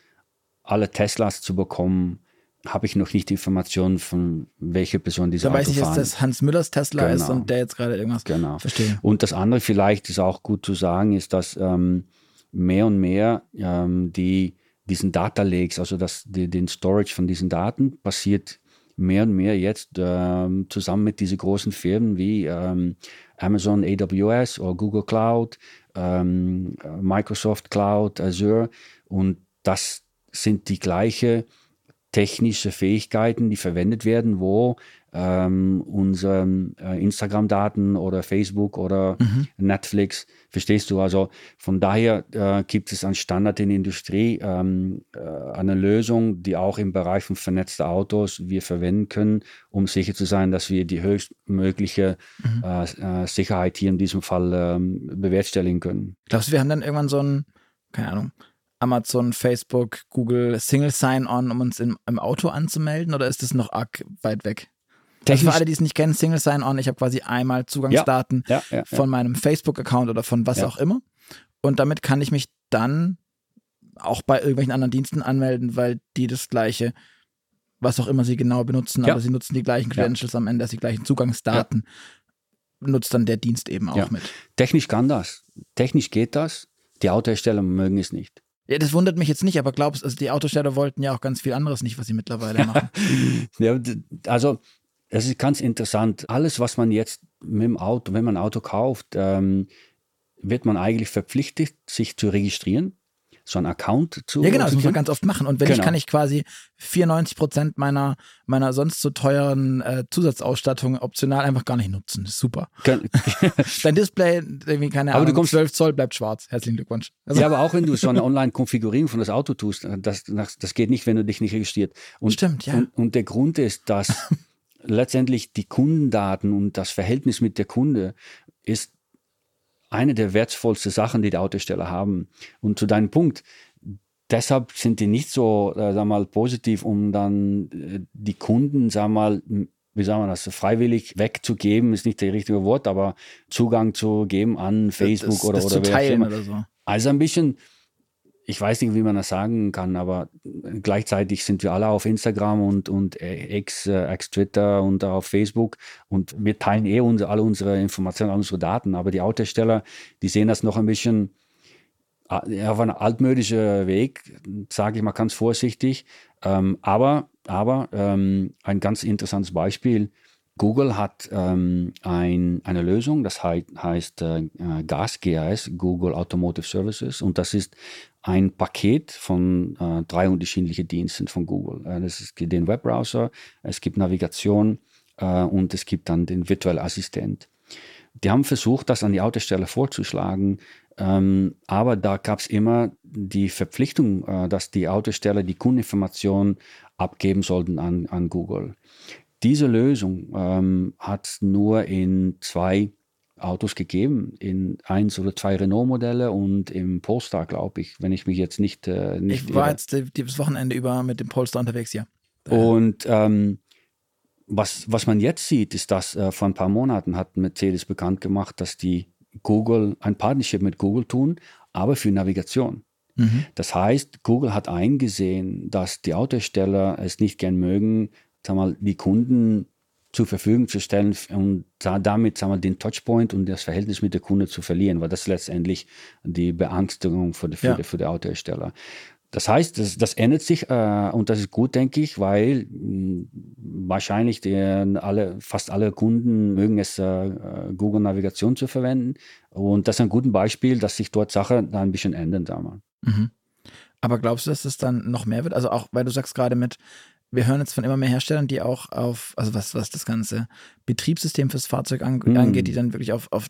alle Teslas zu bekommen, habe ich noch nicht Informationen von welcher Person diese Da weiß ich jetzt, dass Hans Müllers Tesla genau. ist und der jetzt gerade irgendwas genau. verstehe. Und das andere vielleicht ist auch gut zu sagen, ist, dass ähm, mehr und mehr ähm, die diesen Data Lakes, also das, die, den Storage von diesen Daten passiert mehr und mehr jetzt ähm, zusammen mit diesen großen Firmen wie ähm, Amazon AWS oder Google Cloud, ähm, Microsoft Cloud, Azure. Und das sind die gleichen technische Fähigkeiten, die verwendet werden, wo ähm, unsere äh, Instagram-Daten oder Facebook oder mhm. Netflix, verstehst du? Also von daher äh, gibt es einen Standard in der Industrie, ähm, äh, eine Lösung, die auch im Bereich von vernetzten Autos wir verwenden können, um sicher zu sein, dass wir die höchstmögliche mhm. Äh, äh, Sicherheit hier in diesem Fall ähm, bewerkstelligen können. Glaubst du, wir haben dann irgendwann so ein, keine Ahnung, Amazon, Facebook, Google Single Sign-On, um uns im, im, Auto anzumelden oder ist das noch arg weit weg? Also für alle, die es nicht kennen, Single Sign-On, ich habe quasi einmal Zugangsdaten ja, ja, ja, von meinem Facebook-Account oder von was auch immer. Und damit kann ich mich dann auch bei irgendwelchen anderen Diensten anmelden, weil die das gleiche, was auch immer sie genau benutzen, aber sie nutzen die gleichen Credentials am Ende, die gleichen Zugangsdaten, nutzt dann der Dienst eben auch mit. Technisch kann das. Technisch geht das. Die Autohersteller mögen es nicht. Ja, das wundert mich jetzt nicht, aber glaubst du, also die Autosteller wollten ja auch ganz viel anderes nicht, was sie mittlerweile machen. ja, also es ist ganz interessant. Alles, was man jetzt mit dem Auto, wenn man ein Auto kauft, ähm, wird man eigentlich verpflichtet, sich zu registrieren so einen Account zu. Ja, genau, das muss man ganz oft machen. Und wenn genau. ich kann ich quasi 94 Prozent meiner, meiner sonst so teuren äh, Zusatzausstattung optional einfach gar nicht nutzen. Das ist super. Dein Display, irgendwie keine aber Ahnung, du kommst, 12 Zoll bleibt schwarz. Herzlichen Glückwunsch. Also. Ja, aber auch wenn du so eine Online-Konfigurierung von das Auto tust, äh, das, das geht nicht, wenn du dich nicht registriert. Und, Stimmt, ja. Und, und der Grund ist, dass letztendlich die Kundendaten und das Verhältnis mit der Kunde ist eine der wertvollsten Sachen, die die Autosteller haben. Und zu deinem Punkt, deshalb sind die nicht so, äh, sag mal, positiv, um dann äh, die Kunden, sag mal, wie sagen wir das, freiwillig wegzugeben, ist nicht das richtige Wort, aber Zugang zu geben an Facebook das, oder, das oder zu teilen oder so. Also ein bisschen ich weiß nicht, wie man das sagen kann, aber gleichzeitig sind wir alle auf Instagram und, und X, äh, X Twitter und auf Facebook und wir teilen eh unsere, alle unsere Informationen, unsere Daten. Aber die Autohersteller, die sehen das noch ein bisschen äh, auf einem altmodischen Weg, sage ich mal ganz vorsichtig. Ähm, aber aber ähm, ein ganz interessantes Beispiel. Google hat ähm, ein, eine Lösung, das heißt, heißt äh, GAS, GAS, Google Automotive Services. Und das ist ein Paket von äh, drei unterschiedlichen Diensten von Google. Äh, das ist den Webbrowser, es gibt Navigation äh, und es gibt dann den virtuellen Assistent. Die haben versucht, das an die Autosteller vorzuschlagen, ähm, aber da gab es immer die Verpflichtung, äh, dass die Autosteller die Kundeninformationen abgeben sollten an, an Google. Diese Lösung ähm, hat es nur in zwei Autos gegeben, in eins oder zwei Renault-Modelle und im Polestar, glaube ich, wenn ich mich jetzt nicht. Äh, nicht ich war irre. jetzt das Wochenende über mit dem Polestar unterwegs, ja. Und ähm, was, was man jetzt sieht, ist, dass äh, vor ein paar Monaten hat Mercedes bekannt gemacht, dass die Google ein Partnership mit Google tun, aber für Navigation. Mhm. Das heißt, Google hat eingesehen, dass die Autohersteller es nicht gern mögen, sag mal, die Kunden zur Verfügung zu stellen und damit sagen wir, den Touchpoint und das Verhältnis mit der Kunde zu verlieren, weil das letztendlich die Beangstigung für die, für, ja. die, für die Autohersteller. Das heißt, das, das ändert sich äh, und das ist gut, denke ich, weil mh, hm, wahrscheinlich die, alle, fast alle Kunden mögen es, äh, Google Navigation zu verwenden. Und das ist ein gutes Beispiel, dass sich dort Sachen ein bisschen ändern. Sagen mhm. Aber glaubst du, dass es dann noch mehr wird? Also auch, weil du sagst gerade mit, wir hören jetzt von immer mehr Herstellern, die auch auf, also was, was das ganze Betriebssystem fürs Fahrzeug an, mhm. angeht, die dann wirklich auf, auf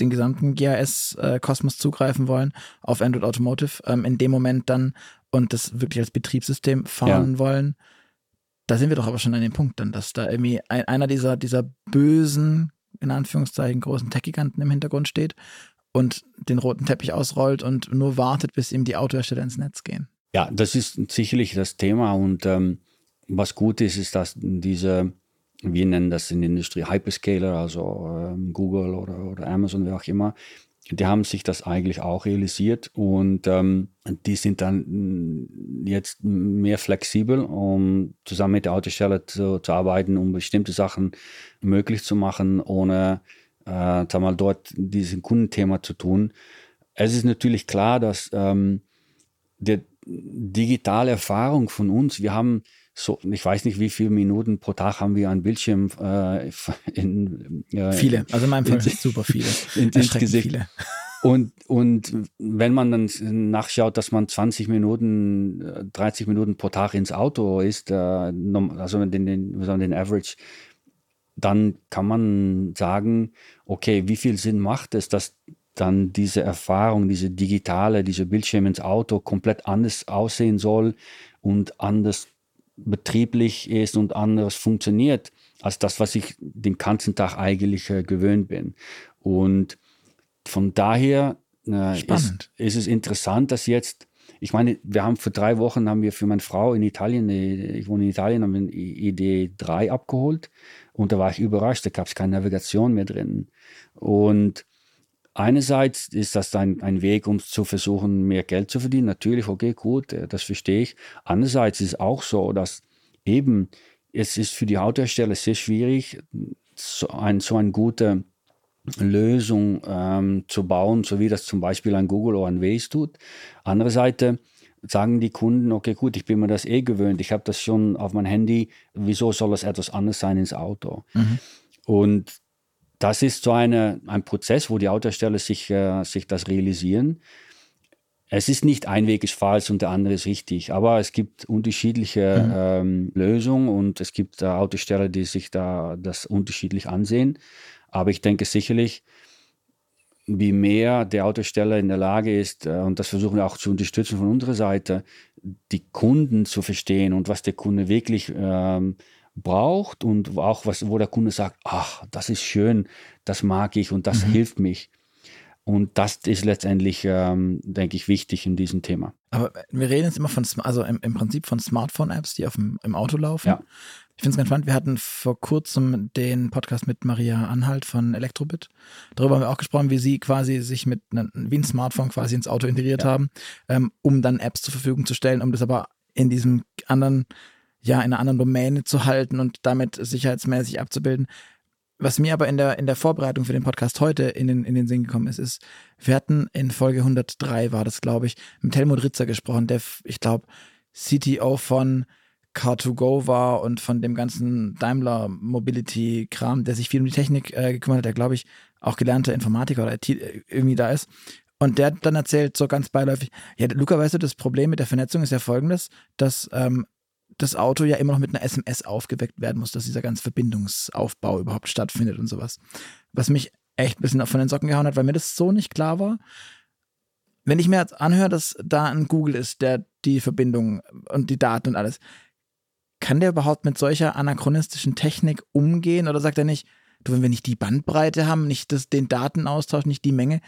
den gesamten GAS-Kosmos äh, zugreifen wollen, auf Android Automotive, ähm, in dem Moment dann und das wirklich als Betriebssystem fahren ja. wollen. Da sind wir doch aber schon an dem Punkt dann, dass da irgendwie ein, einer dieser, dieser bösen, in Anführungszeichen, großen Tech-Giganten im Hintergrund steht und den roten Teppich ausrollt und nur wartet, bis ihm die Autohersteller ins Netz gehen. Ja, das ist sicherlich das Thema und ähm, was gut ist, ist, dass diese, wir nennen das in der Industrie Hyperscaler, also ähm, Google oder, oder Amazon, wie auch immer, die haben sich das eigentlich auch realisiert und ähm, die sind dann jetzt mehr flexibel, um zusammen mit der Autosteller zu, zu arbeiten, um bestimmte Sachen möglich zu machen, ohne äh, mal dort diesen Kundenthema zu tun. Es ist natürlich klar, dass ähm, die digitale Erfahrung von uns, wir haben so, ich weiß nicht, wie viele Minuten pro Tag haben wir an Bildschirm äh, in, äh, viele, also in meinem Fall sind super viele. In, ins Gesicht. Viele. Und, und wenn man dann nachschaut, dass man 20 Minuten, 30 Minuten pro Tag ins Auto ist, äh, also den, den, den Average, dann kann man sagen, okay, wie viel Sinn macht es, dass dann diese Erfahrung, diese digitale, diese Bildschirm ins Auto komplett anders aussehen soll und anders betrieblich ist und anders funktioniert als das, was ich den ganzen Tag eigentlich äh, gewöhnt bin. Und von daher äh, ist, ist, es interessant, dass jetzt, ich meine, wir haben vor drei Wochen haben wir für meine Frau in Italien, ich wohne in Italien, haben wir eine Idee 3 abgeholt und da war ich überrascht, da gab es keine Navigation mehr drin. Und einerseits ist das ein, ein Weg, um zu versuchen, mehr Geld zu verdienen. Natürlich, okay, gut, äh, das verstehe ich. Andererseits ist es auch so, dass eben es ist für die Autohersteller sehr schwierig, so, ein, so eine gute Lösung ähm, zu bauen, so wie das zum Beispiel ein Google oder ein Waze tut. Andererseits sagen die Kunden, okay, gut, ich bin mir das eh gewöhnt, ich habe das schon auf mein Handy, wieso soll das etwas anders sein ins Auto? Mhm. Und das ist so eine, ein Prozess, wo die Autohersteller sich, äh, sich das realisieren. Es ist nicht ein Weg ist falsch und der andere ist richtig, aber es gibt unterschiedliche mhm. ähm, Lösungen und es gibt äh, Autosteller, die sich da das unterschiedlich ansehen. Aber ich denke sicherlich, wie mehr der Autosteller in der Lage ist, äh, und das versuchen wir auch zu unterstützen von unserer Seite, die Kunden zu verstehen und was der Kunde wirklich ähm, braucht und auch was, wo der Kunde sagt, ach, das ist schön, das mag ich und das mhm. hilft mich. Und das ist letztendlich, ähm, denke ich, wichtig in diesem Thema. Aber wir reden jetzt immer von, also im, im Prinzip von Smartphone-Apps, die auf dem, im Auto laufen. Ja. Ich finde es ganz spannend. Wir hatten vor kurzem den Podcast mit Maria Anhalt von Elektrobit. Darüber haben wir auch gesprochen, wie sie quasi sich mit einem, wie ein Smartphone quasi ins Auto integriert ja. haben, ähm, um dann Apps zur Verfügung zu stellen, um das aber in diesem anderen, ja, in einer anderen Domäne zu halten und damit sicherheitsmäßig abzubilden. Was mir aber in der, in der Vorbereitung für den Podcast heute in den, in den Sinn gekommen ist, ist, wir hatten in Folge 103 war das, glaube ich, mit Helmut Ritzer gesprochen, der, ich glaube, CTO von Car2Go war und von dem ganzen Daimler Mobility Kram, der sich viel um die Technik äh, gekümmert hat, der glaube ich auch gelernter Informatiker oder IT äh, irgendwie da ist. Und der hat dann erzählt, so ganz beiläufig, ja, Luca, weißt du, das Problem mit der Vernetzung ist ja folgendes, dass ähm, das Auto ja immer noch mit einer SMS aufgeweckt werden muss, dass dieser ganze Verbindungsaufbau überhaupt stattfindet und sowas. Was mich echt ein bisschen von den Socken gehauen hat, weil mir das so nicht klar war. Wenn ich mir jetzt anhöre, dass da ein Google ist, der die Verbindung und die Daten und alles, kann der überhaupt mit solcher anachronistischen Technik umgehen oder sagt er nicht, du, wenn wir nicht die Bandbreite haben, nicht das, den Datenaustausch, nicht die Menge,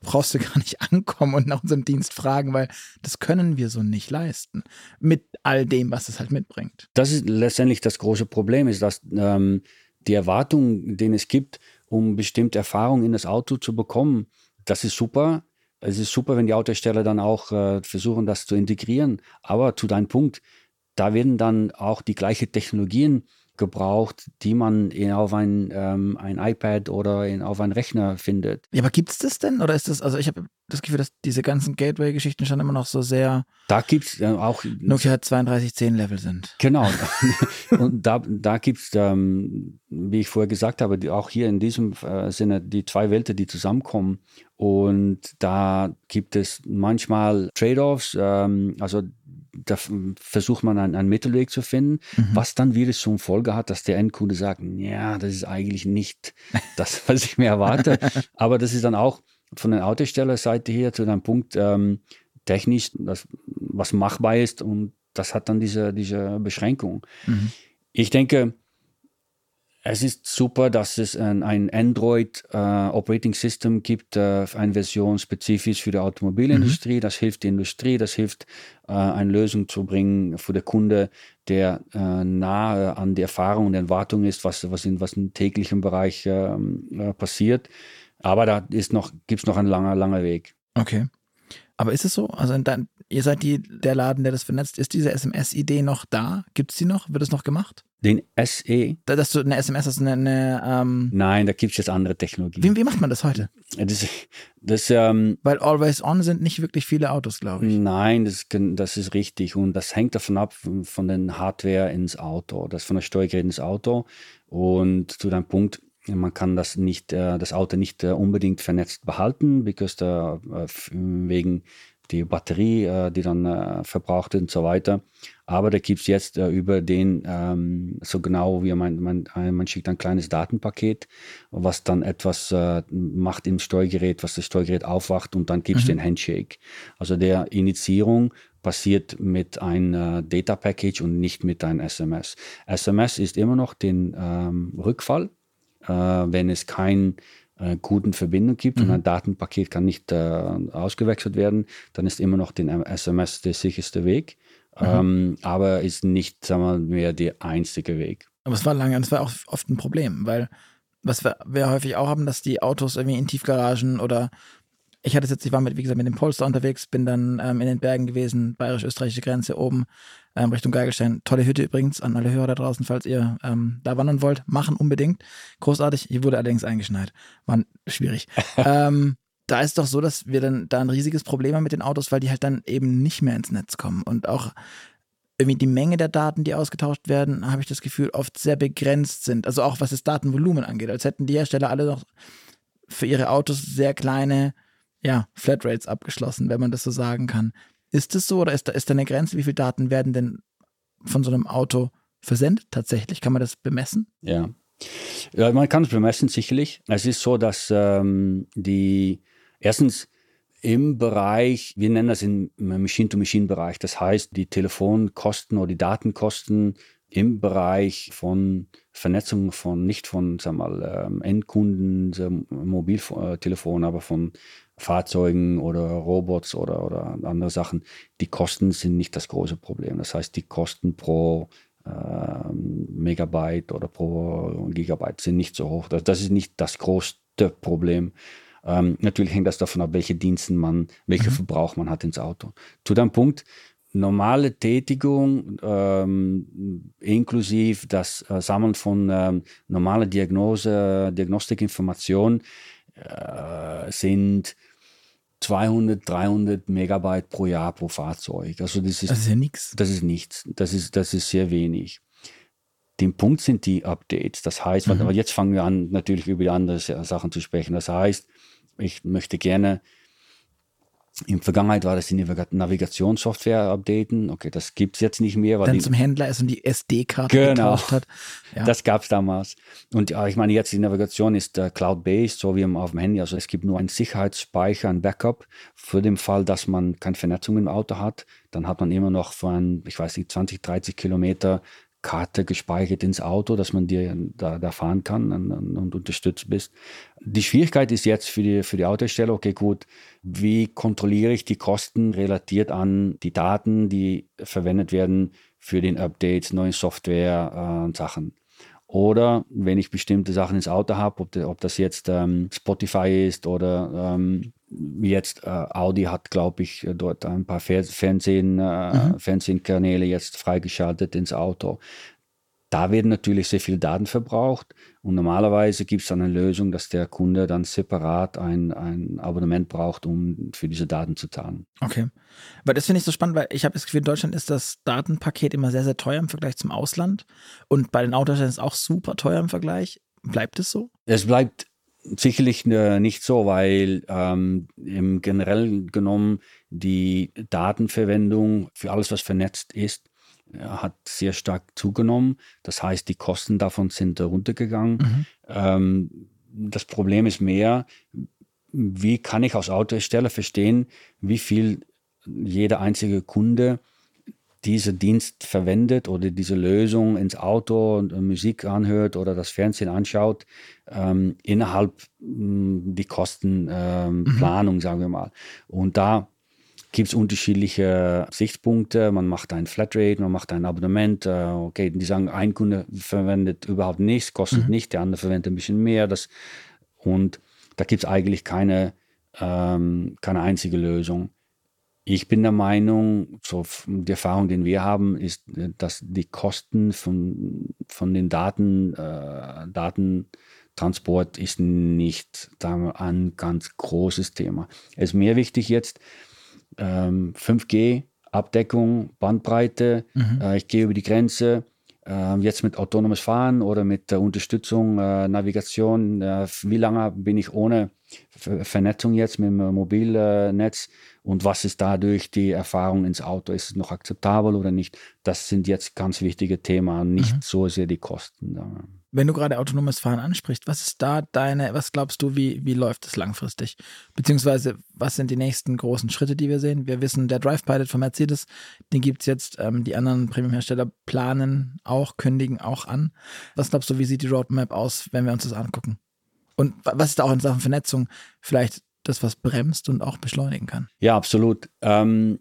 brauchst du gar nicht ankommen und nach unserem Dienst fragen, weil das können wir so nicht leisten. Mit all dem, was es halt mitbringt. Das ist letztendlich das große Problem, ist, dass ähm, die Erwartung, den es gibt, um bestimmte Erfahrungen in das Auto zu bekommen, das ist super. Es ist super, wenn die Autohersteller dann auch äh, versuchen, das zu integrieren. Aber zu deinem Punkt, da werden dann auch die gleichen Technologien gebraucht, die man in, auf ein, ähm, ein iPad oder in, auf einen Rechner findet. Ja, aber gibt es das denn? Oder ist das, also ich habe das Gefühl, dass diese ganzen Gateway-Geschichten schon immer noch so sehr da gibt's äh, auch Nokia 3210 Level sind. Genau. Und da, da gibt es, ähm, wie ich vorher gesagt habe, die, auch hier in diesem äh, Sinne die zwei Welten, die zusammenkommen. Und da gibt es manchmal Trade-offs, ähm, also da versucht man einen, einen Mittelweg zu finden, mhm. was dann wieder zum Folge hat, dass der Endkunde sagt, ja, das ist eigentlich nicht das, was ich mir erwarte. Aber das ist dann auch von der Autostellerseite her zu einem Punkt ähm, technisch, das, was machbar ist und das hat dann diese, diese Beschränkung. Mhm. Ich denke, es ist super, dass es ein, ein Android äh, Operating System gibt, äh, eine Version spezifisch für die Automobilindustrie. Mhm. Das hilft der Industrie, das hilft, äh, eine Lösung zu bringen für den Kunde, der äh, nahe an die Erfahrung und Erwartung ist, was, was, in, was im täglichen Bereich ähm, äh, passiert. Aber da ist noch, gibt es noch einen langer, langer Weg. Okay. Aber ist es so? Also dann, ihr seid die, der Laden, der das vernetzt. Ist diese SMS-Idee noch da? Gibt es die noch? Wird es noch gemacht? Den SE? Da, dass du eine SMS hast, eine. eine ähm Nein, da gibt es jetzt andere Technologien. Wie, wie, macht man das heute? Das, das, ähm, Weil Always On sind nicht wirklich viele Autos, glaube ich. Nein, das, das ist richtig. Und das hängt davon ab, von den Hardware ins Auto, das von der Steuergerät ins Auto. Und zu deinem Punkt, man kann das nicht, äh, das Auto nicht äh, unbedingt vernetzt behalten, because da, äh, wegen die Batterie, die dann verbraucht wird und so weiter. Aber da gibt es jetzt über den, ähm, so genau wie man, man, man schickt ein kleines Datenpaket, was dann etwas macht im Steuergerät, was das Steuergerät aufwacht und dann gibt es mhm. den Handshake. Also der Initiierung passiert mit einem Data Package und nicht mit einem SMS. SMS ist immer noch den ähm, Rückfall äh, wenn es keinen äh, guten Verbindung gibt mhm. und ein Datenpaket kann nicht äh, ausgewechselt werden, dann ist immer noch den SMS der sicherste Weg. Mhm. Ähm, aber ist nicht sagen wir, mehr der einzige Weg. Aber es war lange, es war auch oft ein Problem, weil Was wir, wir häufig auch haben, dass die Autos irgendwie in Tiefgaragen oder ich hatte es jetzt, ich war mit, wie gesagt, mit dem Polster unterwegs, bin dann ähm, in den Bergen gewesen, bayerisch-österreichische Grenze oben ähm, Richtung Geigelstein. Tolle Hütte übrigens an alle Hörer da draußen, falls ihr ähm, da wandern wollt. Machen unbedingt. Großartig. Hier wurde allerdings eingeschneit. War schwierig. ähm, da ist doch so, dass wir dann da ein riesiges Problem haben mit den Autos, weil die halt dann eben nicht mehr ins Netz kommen. Und auch irgendwie die Menge der Daten, die ausgetauscht werden, habe ich das Gefühl, oft sehr begrenzt sind. Also auch was das Datenvolumen angeht. Als hätten die Hersteller alle noch für ihre Autos sehr kleine ja, Flatrates abgeschlossen, wenn man das so sagen kann. Ist es so oder ist da, ist da eine Grenze? Wie viele Daten werden denn von so einem Auto versendet tatsächlich? Kann man das bemessen? Ja. ja man kann es bemessen, sicherlich. Es ist so, dass ähm, die erstens im Bereich, wir nennen das im Machine-to-Machine-Bereich, das heißt die Telefonkosten oder die Datenkosten im Bereich von Vernetzung von, nicht von sag mal, ähm, Endkunden, Mobiltelefon, aber von Fahrzeugen oder Robots oder, oder andere Sachen, die Kosten sind nicht das große Problem. Das heißt, die Kosten pro äh, Megabyte oder pro Gigabyte sind nicht so hoch. Das, das ist nicht das größte Problem. Ähm, natürlich hängt das davon ab, welche Diensten man, welchen mhm. Verbrauch man hat ins Auto. Zu dem Punkt, normale Tätigung ähm, inklusive das äh, Sammeln von ähm, normaler Diagnose, Diagnostikinformationen äh, sind 200, 300 Megabyte pro Jahr pro Fahrzeug. Also das ist, das ist ja nichts. Das ist nichts. Das ist, das ist sehr wenig. Den Punkt sind die Updates. Das heißt, mhm. jetzt fangen wir an, natürlich über die anderen Sachen zu sprechen. Das heißt, ich möchte gerne in Vergangenheit war das die Navigationssoftware updaten. Okay, das gibt es jetzt nicht mehr. Weil Dann zum Händler ist und die SD-Karte genau, hat. Ja. Das gab es damals. Und ja, ich meine, jetzt die Navigation ist äh, cloud-based, so wie auf dem Handy. Also es gibt nur einen Sicherheitsspeicher, ein Backup für den Fall, dass man keine Vernetzung im Auto hat. Dann hat man immer noch von, ich weiß nicht, 20, 30 Kilometer Karte gespeichert ins Auto, dass man dir da, da fahren kann und, und, unterstützt bist. Die Schwierigkeit ist jetzt für die, für die Autohersteller, okay, gut, wie kontrolliere ich die Kosten relatiert an die Daten, die verwendet werden für den Updates, neue Software äh, und Sachen. Oder wenn ich bestimmte Sachen ins Auto habe, ob, ob, das jetzt ähm, Spotify ist oder ähm, jetzt äh, Audi hat, glaube ich, dort ein paar Fer Fernsehen, äh, mhm. Fernsehkanäle jetzt freigeschaltet ins Auto. Da werden natürlich sehr viele Daten verbraucht und normalerweise gibt es dann eine Lösung, dass der Kunde dann separat ein, ein Abonnement braucht, um für diese Daten zu zahlen. Okay. Weil das finde ich so spannend, weil ich habe das Gefühl, in Deutschland ist das Datenpaket immer sehr, sehr teuer im Vergleich zum Ausland und bei den Autos ist es auch super teuer im Vergleich. Bleibt es so? Es bleibt sicherlich äh, nicht so, weil ähm, im generell genommen die Datenverwendung für alles, was vernetzt ist, hat sehr stark zugenommen. Das heißt, die Kosten davon sind runtergegangen. Mhm. Ähm, das Problem ist mehr, wie kann ich als Autohersteller verstehen, wie viel jeder einzige Kunde diesen Dienst verwendet oder diese Lösung ins Auto und Musik anhört oder das Fernsehen anschaut, ähm, innerhalb mh, die Kostenplanung, ähm, mhm. sagen wir mal. Und da gibt es unterschiedliche Sichtpunkte. Man macht ein Flatrate, man macht ein Abonnement. Äh, okay, die sagen, ein Kunde verwendet überhaupt nichts, kostet mhm. nicht, der andere verwendet ein bisschen mehr. Das, und da gibt es eigentlich keine, ähm, keine einzige Lösung. Ich bin der Meinung, so die Erfahrung, die wir haben, ist, dass die Kosten von, von den Daten, äh, Datentransport ist nicht wir, ein ganz großes Thema. Es ist mehr wichtig jetzt, ähm, 5G, Abdeckung, Bandbreite, mhm. äh, ich gehe über die Grenze, äh, jetzt mit autonomes Fahren oder mit der Unterstützung, äh, Navigation, äh, wie lange bin ich ohne Vernetzung jetzt mit dem Mobilnetz und was ist dadurch die Erfahrung ins Auto? Ist es noch akzeptabel oder nicht? Das sind jetzt ganz wichtige Themen, nicht mhm. so sehr die Kosten. Wenn du gerade autonomes Fahren ansprichst, was ist da deine, was glaubst du, wie, wie läuft es langfristig? Beziehungsweise, was sind die nächsten großen Schritte, die wir sehen? Wir wissen, der Drive Pilot von Mercedes, den gibt es jetzt, ähm, die anderen Premium-Hersteller planen auch, kündigen auch an. Was glaubst du, wie sieht die Roadmap aus, wenn wir uns das angucken? Und was ist da auch in Sachen Vernetzung vielleicht das, was bremst und auch beschleunigen kann? Ja, absolut. Ähm,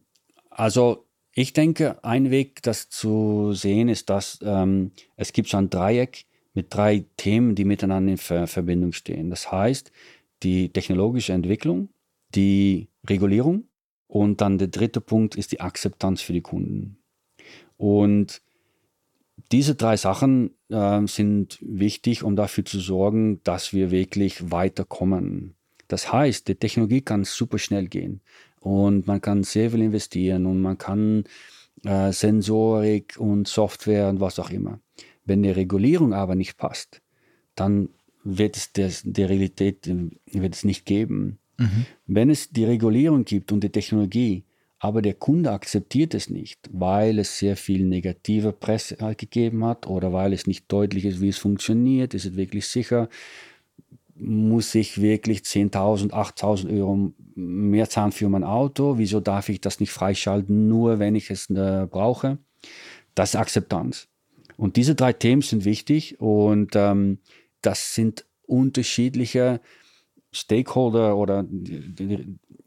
also ich denke, ein Weg, das zu sehen, ist, dass ähm, es gibt so ein Dreieck mit drei Themen, die miteinander in Ver Verbindung stehen. Das heißt, die technologische Entwicklung, die Regulierung und dann der dritte Punkt ist die Akzeptanz für die Kunden. Und diese drei Sachen äh, sind wichtig, um dafür zu sorgen, dass wir wirklich weiterkommen. Das heißt, die Technologie kann super schnell gehen und man kann sehr viel investieren und man kann äh, Sensorik und Software und was auch immer. Wenn die Regulierung aber nicht passt, dann wird es der, der Realität äh, wird es nicht geben. Mhm. Wenn es die Regulierung gibt und die Technologie, aber der Kunde akzeptiert es nicht, weil es sehr viel negative Presse gegeben hat oder weil es nicht deutlich ist, wie es funktioniert, ist es wirklich sicher, muss ich wirklich 10.000, 8.000 Euro mehr zahlen für mein Auto? Wieso darf ich das nicht freischalten, nur wenn ich es äh, brauche? Das ist Akzeptanz. Und diese drei Themen sind wichtig und ähm, das sind unterschiedliche Stakeholder oder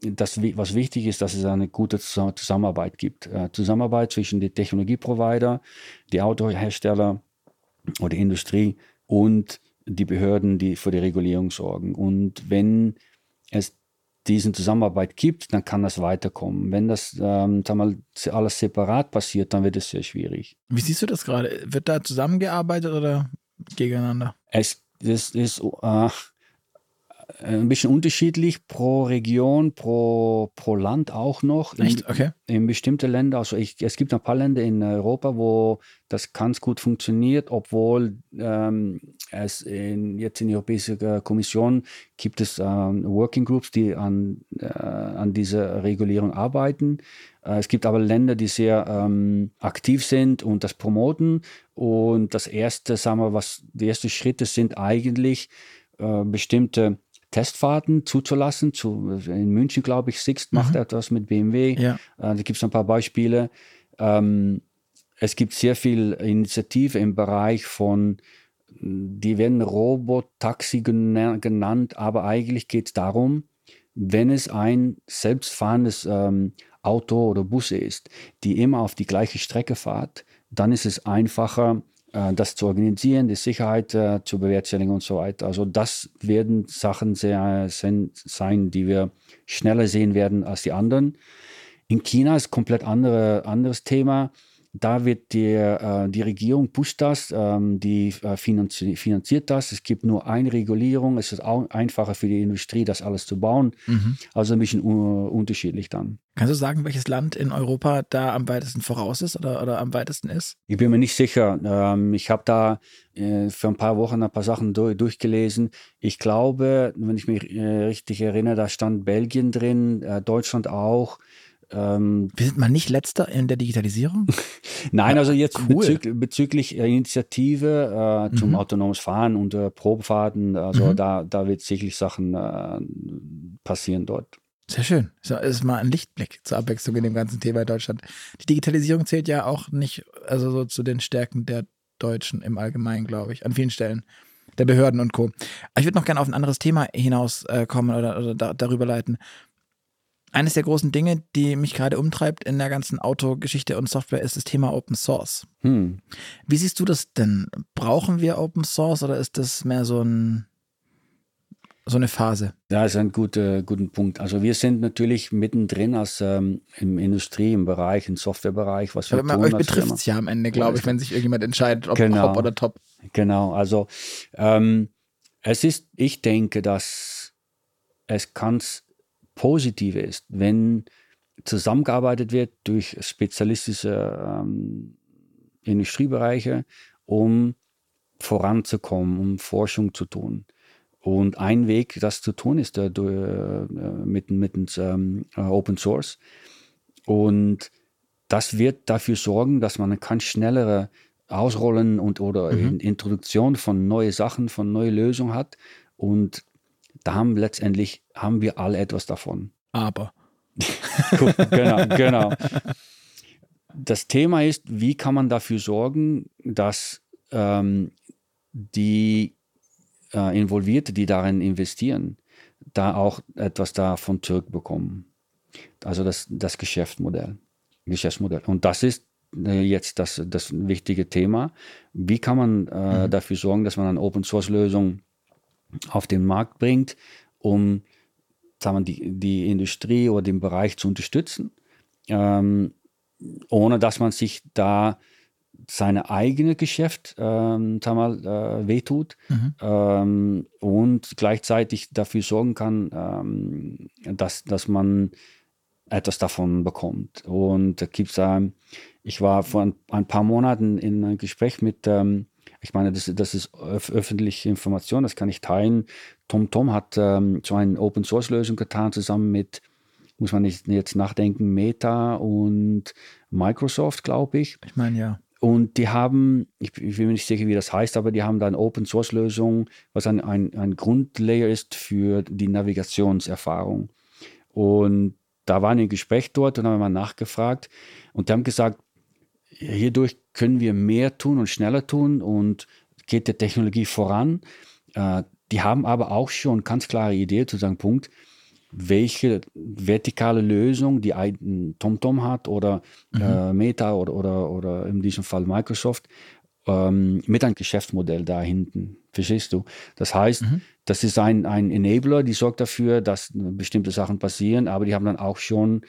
das, was wichtig ist, dass es eine gute Zusammenarbeit gibt. Äh, Zusammenarbeit zwischen den Technologieprovider, die Autohersteller oder Industrie und die Behörden, die für die Regulierung sorgen. Und wenn es diesen Zusammenarbeit gibt, dann kann das weiterkommen. Wenn das ähm, mal, alles separat passiert, dann wird es sehr schwierig. Wie siehst du das gerade? Wird da zusammengearbeitet oder gegeneinander? Es, es ist äh, ein bisschen unterschiedlich pro Region, pro, pro Land auch noch. Echt? Okay. In bestimmte Länder, also ich, es gibt ein paar Länder in Europa, wo das ganz gut funktioniert, obwohl ähm, es in, jetzt in der Europäischen Kommission gibt es ähm, Working Groups, die an, äh, an dieser Regulierung arbeiten. Äh, es gibt aber Länder, die sehr ähm, aktiv sind und das promoten. Und das erste, sagen wir, was die ersten Schritte sind eigentlich äh, bestimmte Testfahrten zuzulassen. Zu, in München, glaube ich, Sixt macht mhm. etwas mit BMW. Ja. Äh, da gibt es ein paar Beispiele. Ähm, es gibt sehr viel Initiative im Bereich von, die werden Robotaxi genannt, aber eigentlich geht es darum, wenn es ein selbstfahrendes ähm, Auto oder Bus ist, die immer auf die gleiche Strecke fahrt, dann ist es einfacher, das zu organisieren, die Sicherheit äh, zu bewerkstelligen und so weiter. Also das werden Sachen sehr, sein, die wir schneller sehen werden als die anderen. In China ist komplett andere, anderes Thema. Da wird die, äh, die Regierung pusht das, ähm, die äh, finanzi finanziert das. Es gibt nur eine Regulierung. Es ist auch einfacher für die Industrie, das alles zu bauen. Mhm. Also ein bisschen unterschiedlich dann. Kannst du sagen, welches Land in Europa da am weitesten voraus ist oder, oder am weitesten ist? Ich bin mir nicht sicher. Ähm, ich habe da äh, für ein paar Wochen ein paar Sachen durch, durchgelesen. Ich glaube, wenn ich mich äh, richtig erinnere, da stand Belgien drin, äh, Deutschland auch. Ähm, Wir sind mal nicht letzter in der Digitalisierung? Nein, also jetzt cool. bezüglich, bezüglich Initiative äh, zum mhm. autonomes Fahren und äh, Probefahrten, also mhm. da, da wird sicherlich Sachen äh, passieren dort. Sehr schön. Das ist mal ein Lichtblick zur Abwechslung in dem ganzen Thema in Deutschland. Die Digitalisierung zählt ja auch nicht, also so zu den Stärken der Deutschen im Allgemeinen, glaube ich, an vielen Stellen der Behörden und Co. Ich würde noch gerne auf ein anderes Thema hinauskommen oder, oder da, darüber leiten eines der großen Dinge, die mich gerade umtreibt in der ganzen Autogeschichte und Software, ist das Thema Open Source. Hm. Wie siehst du das denn? Brauchen wir Open Source oder ist das mehr so ein so eine Phase? Ja, ist ein guter, guter Punkt. Also wir sind natürlich mittendrin als ähm, im Industrie, im Bereich, im Softwarebereich, was wir Aber tun. Euch betrifft es ja am Ende, glaube ich, wenn sich irgendjemand entscheidet, ob genau, Hop oder Top. Genau, also ähm, es ist, ich denke, dass es kann Positive ist, wenn zusammengearbeitet wird durch spezialistische ähm, Industriebereiche, um voranzukommen, um Forschung zu tun. Und ein Weg, das zu tun, ist äh, mit, mit ähm, Open Source. Und das wird dafür sorgen, dass man kann schnellere Ausrollen und oder mhm. Introduktion von neuen Sachen, von neuen Lösungen hat. Und da haben letztendlich haben wir alle etwas davon. Aber. genau, genau. Das Thema ist, wie kann man dafür sorgen, dass ähm, die äh, Involvierte, die darin investieren, da auch etwas davon zurückbekommen. Also das, das Geschäftsmodell. Geschäftsmodell. Und das ist äh, jetzt das, das wichtige Thema. Wie kann man äh, mhm. dafür sorgen, dass man eine Open-Source-Lösung auf den Markt bringt, um sagen wir, die, die Industrie oder den Bereich zu unterstützen, ähm, ohne dass man sich da seine eigene Geschäft ähm, mal, äh, wehtut mhm. ähm, und gleichzeitig dafür sorgen kann, ähm, dass, dass man etwas davon bekommt. Und da gibt es, ähm, ich war vor ein, ein, paar Monaten in einem Gespräch mit, ähm, ich meine, das, das ist öf öffentliche Information, das kann ich teilen. TomTom hat ähm, so eine Open-Source-Lösung getan, zusammen mit, muss man nicht jetzt nachdenken, Meta und Microsoft, glaube ich. Ich meine, ja. Und die haben, ich, ich, bin mir nicht sicher, wie das heißt, aber die haben da eine Open-Source-Lösung, was ein, ein, ein Grundlayer ist für die Navigationserfahrung. Und da war ein Gespräch dort und haben wir mal nachgefragt und die haben gesagt, hierdurch können wir mehr tun und schneller tun und geht die Technologie voran. Äh, die haben aber auch schon ganz klare Idee zu sagen, Punkt, welche vertikale Lösung die TomTom hat oder mhm. äh, Meta oder, oder, oder in diesem Fall Microsoft ähm, mit einem Geschäftsmodell da hinten. Verstehst du? Das heißt, mhm. das ist ein, ein Enabler, die sorgt dafür, dass bestimmte Sachen passieren, aber die haben dann auch schon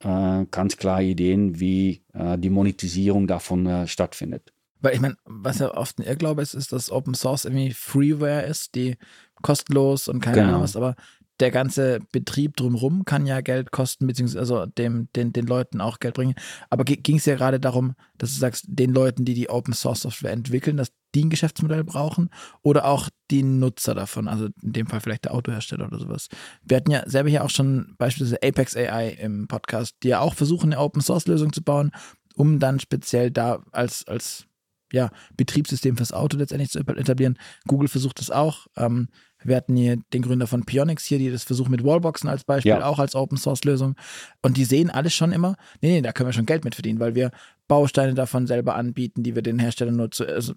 äh, ganz klare Ideen, wie äh, die Monetisierung davon äh, stattfindet. Weil ich meine, was ja oft ein Irrglaube ist, ist, dass Open Source irgendwie Freeware ist, die kostenlos und keine genau. Ahnung was, aber der ganze Betrieb drumherum kann ja Geld kosten, beziehungsweise also dem, den, den Leuten auch Geld bringen. Aber ging es ja gerade darum, dass du sagst, den Leuten, die die Open Source Software entwickeln, dass die ein Geschäftsmodell brauchen oder auch die Nutzer davon, also in dem Fall vielleicht der Autohersteller oder sowas. Wir hatten ja selber hier auch schon beispielsweise Apex AI im Podcast, die ja auch versuchen, eine Open Source Lösung zu bauen, um dann speziell da als, als ja, Betriebssystem fürs Auto letztendlich zu etablieren. Google versucht das auch. Ähm, wir hatten hier den Gründer von Pionix hier, die das versuchen mit Wallboxen als Beispiel, ja. auch als Open Source Lösung. Und die sehen alles schon immer, nee, nee, da können wir schon Geld mit verdienen, weil wir Bausteine davon selber anbieten, die wir den Herstellern nur zu, also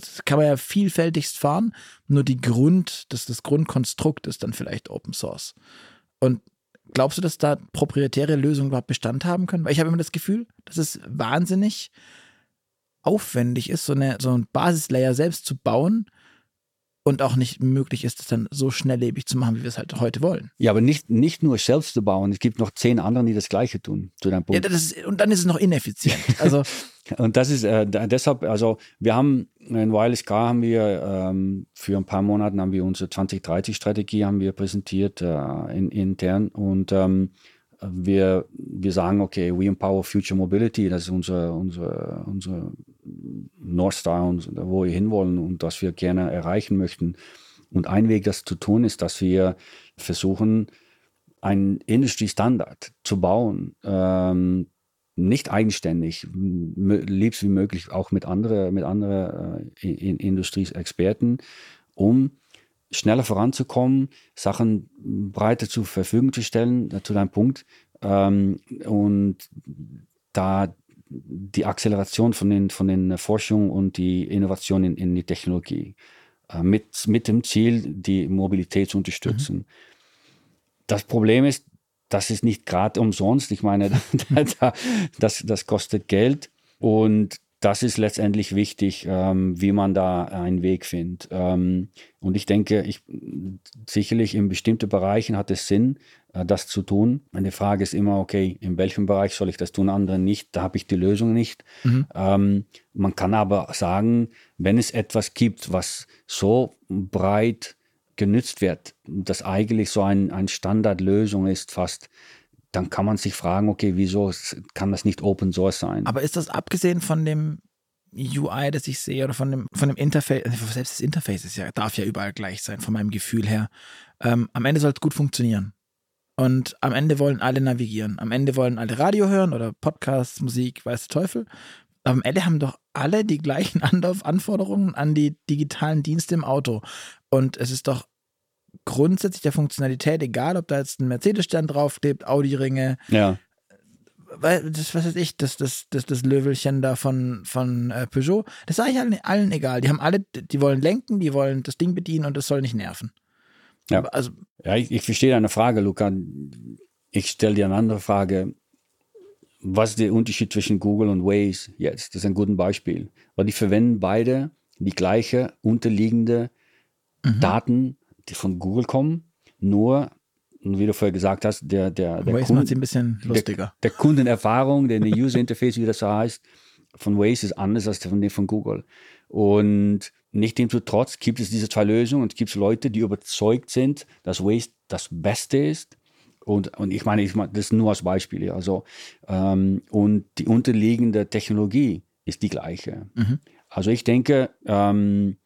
das kann man ja vielfältigst fahren, nur die Grund, das, das Grundkonstrukt ist dann vielleicht Open Source. Und glaubst du, dass da proprietäre Lösungen überhaupt Bestand haben können? Weil ich habe immer das Gefühl, das ist wahnsinnig aufwendig ist, so, eine, so ein Basislayer selbst zu bauen und auch nicht möglich ist, das dann so schnelllebig zu machen, wie wir es halt heute wollen. Ja, aber nicht, nicht nur selbst zu bauen. Es gibt noch zehn andere, die das Gleiche tun, zu deinem Punkt. Ja, ist, und dann ist es noch ineffizient. Also und das ist äh, deshalb, also wir haben in Wireless Car haben wir ähm, für ein paar Monate haben wir unsere 2030-Strategie haben wir präsentiert äh, in, intern und ähm, wir, wir sagen, okay, we empower future mobility, das ist unser, unser, unser North Star, wo wir hinwollen und was wir gerne erreichen möchten. Und ein Weg, das zu tun, ist, dass wir versuchen, einen Industriestandard zu bauen, ähm, nicht eigenständig, liebst wie möglich auch mit anderen mit andere, äh, Industrieexperten, um schneller voranzukommen, Sachen breiter zur Verfügung zu stellen, äh, zu deinem Punkt. Ähm, und da die Acceleration von den, von den Forschung und die Innovation in, in die Technologie äh, mit, mit dem Ziel, die Mobilität zu unterstützen. Mhm. Das Problem ist, das ist nicht gerade umsonst. Ich meine, das, das kostet Geld und das ist letztendlich wichtig, ähm, wie man da einen Weg findet. Ähm, und ich denke, ich, sicherlich in bestimmten Bereichen hat es Sinn, äh, das zu tun. Meine Frage ist immer, okay, in welchem Bereich soll ich das tun, andere nicht, da habe ich die Lösung nicht. Mhm. Ähm, man kann aber sagen, wenn es etwas gibt, was so breit genützt wird, das eigentlich so ein, ein Standardlösung ist fast, dann kann man sich fragen, okay, wieso kann das nicht Open Source sein? Aber ist das abgesehen von dem UI, das ich sehe, oder von dem, von dem Interface, selbst das Interface ist ja, darf ja überall gleich sein, von meinem Gefühl her. Ähm, am Ende soll es gut funktionieren. Und am Ende wollen alle navigieren. Am Ende wollen alle Radio hören oder Podcasts, Musik, weiß der Teufel. Aber am Ende haben doch alle die gleichen Anforderungen an die digitalen Dienste im Auto. Und es ist doch grundsätzlich der Funktionalität, egal ob da jetzt ein Mercedes-Stern draufklebt, Audi-Ringe, ja. Das, was weiß ich, das, das, das, das Löwelchen da von, von äh, Peugeot, das ist eigentlich allen, allen egal. Die haben alle, die wollen lenken, die wollen das Ding bedienen und es soll nicht nerven. Ja, also, ja ich, ich verstehe deine Frage, Luca. Ich stelle dir eine andere Frage. was ist der Unterschied zwischen Google und Waze jetzt? Das ist ein gutes Beispiel. Weil die verwenden beide die gleiche unterliegende mhm. Daten, die von Google kommen, nur, wie du vorher gesagt hast, der, der, der, lustiger. Der, der Kundenerfahrung, der User Interface, wie das so heißt, von Waze ist anders als von dem von Google. Und Nichtsdestotrotz gibt es diese zwei Lösungen und es gibt Leute, die überzeugt sind, dass Waze das Beste ist. Und, und ich meine, ich meine, das nur als Beispiel. Also, ähm, und die unterliegende Technologie ist die gleiche. Mhm. Also ich denke, ähm,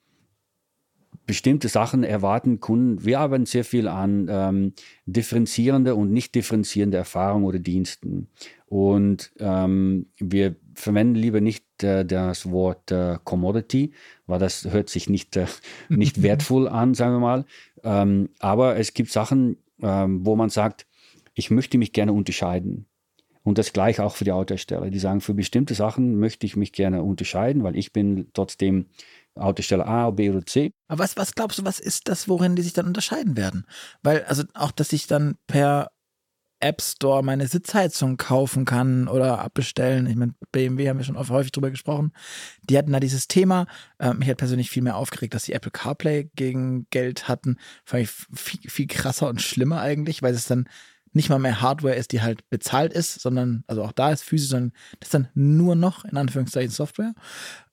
bestimmte Sachen erwarten Kunden. Wir arbeiten sehr viel an ähm, differenzierende und nicht differenzierende Erfahrungen oder Diensten. Und ähm, wir verwenden lieber nicht äh, das Wort äh, Commodity, weil das hört sich nicht, äh, nicht wertvoll an, sagen wir mal. Ähm, aber es gibt Sachen, ähm, wo man sagt, ich möchte mich gerne unterscheiden. Und das gleiche auch für die Autohersteller. Die sagen, für bestimmte Sachen möchte ich mich gerne unterscheiden, weil ich bin trotzdem Autosteller A, B oder C. Aber was, was glaubst du, was ist das, worin die sich dann unterscheiden werden? Weil, also auch, dass ich dann per App Store meine Sitzheizung kaufen kann oder abbestellen. Ich meine, BMW haben wir schon häufig drüber gesprochen. Die hatten da dieses Thema. Äh, mich hat persönlich viel mehr aufgeregt, dass die Apple CarPlay gegen Geld hatten. Fand ich viel, viel krasser und schlimmer eigentlich, weil es dann nicht mal mehr Hardware ist, die halt bezahlt ist, sondern, also auch da ist physisch, sondern das ist dann nur noch, in Anführungszeichen, Software.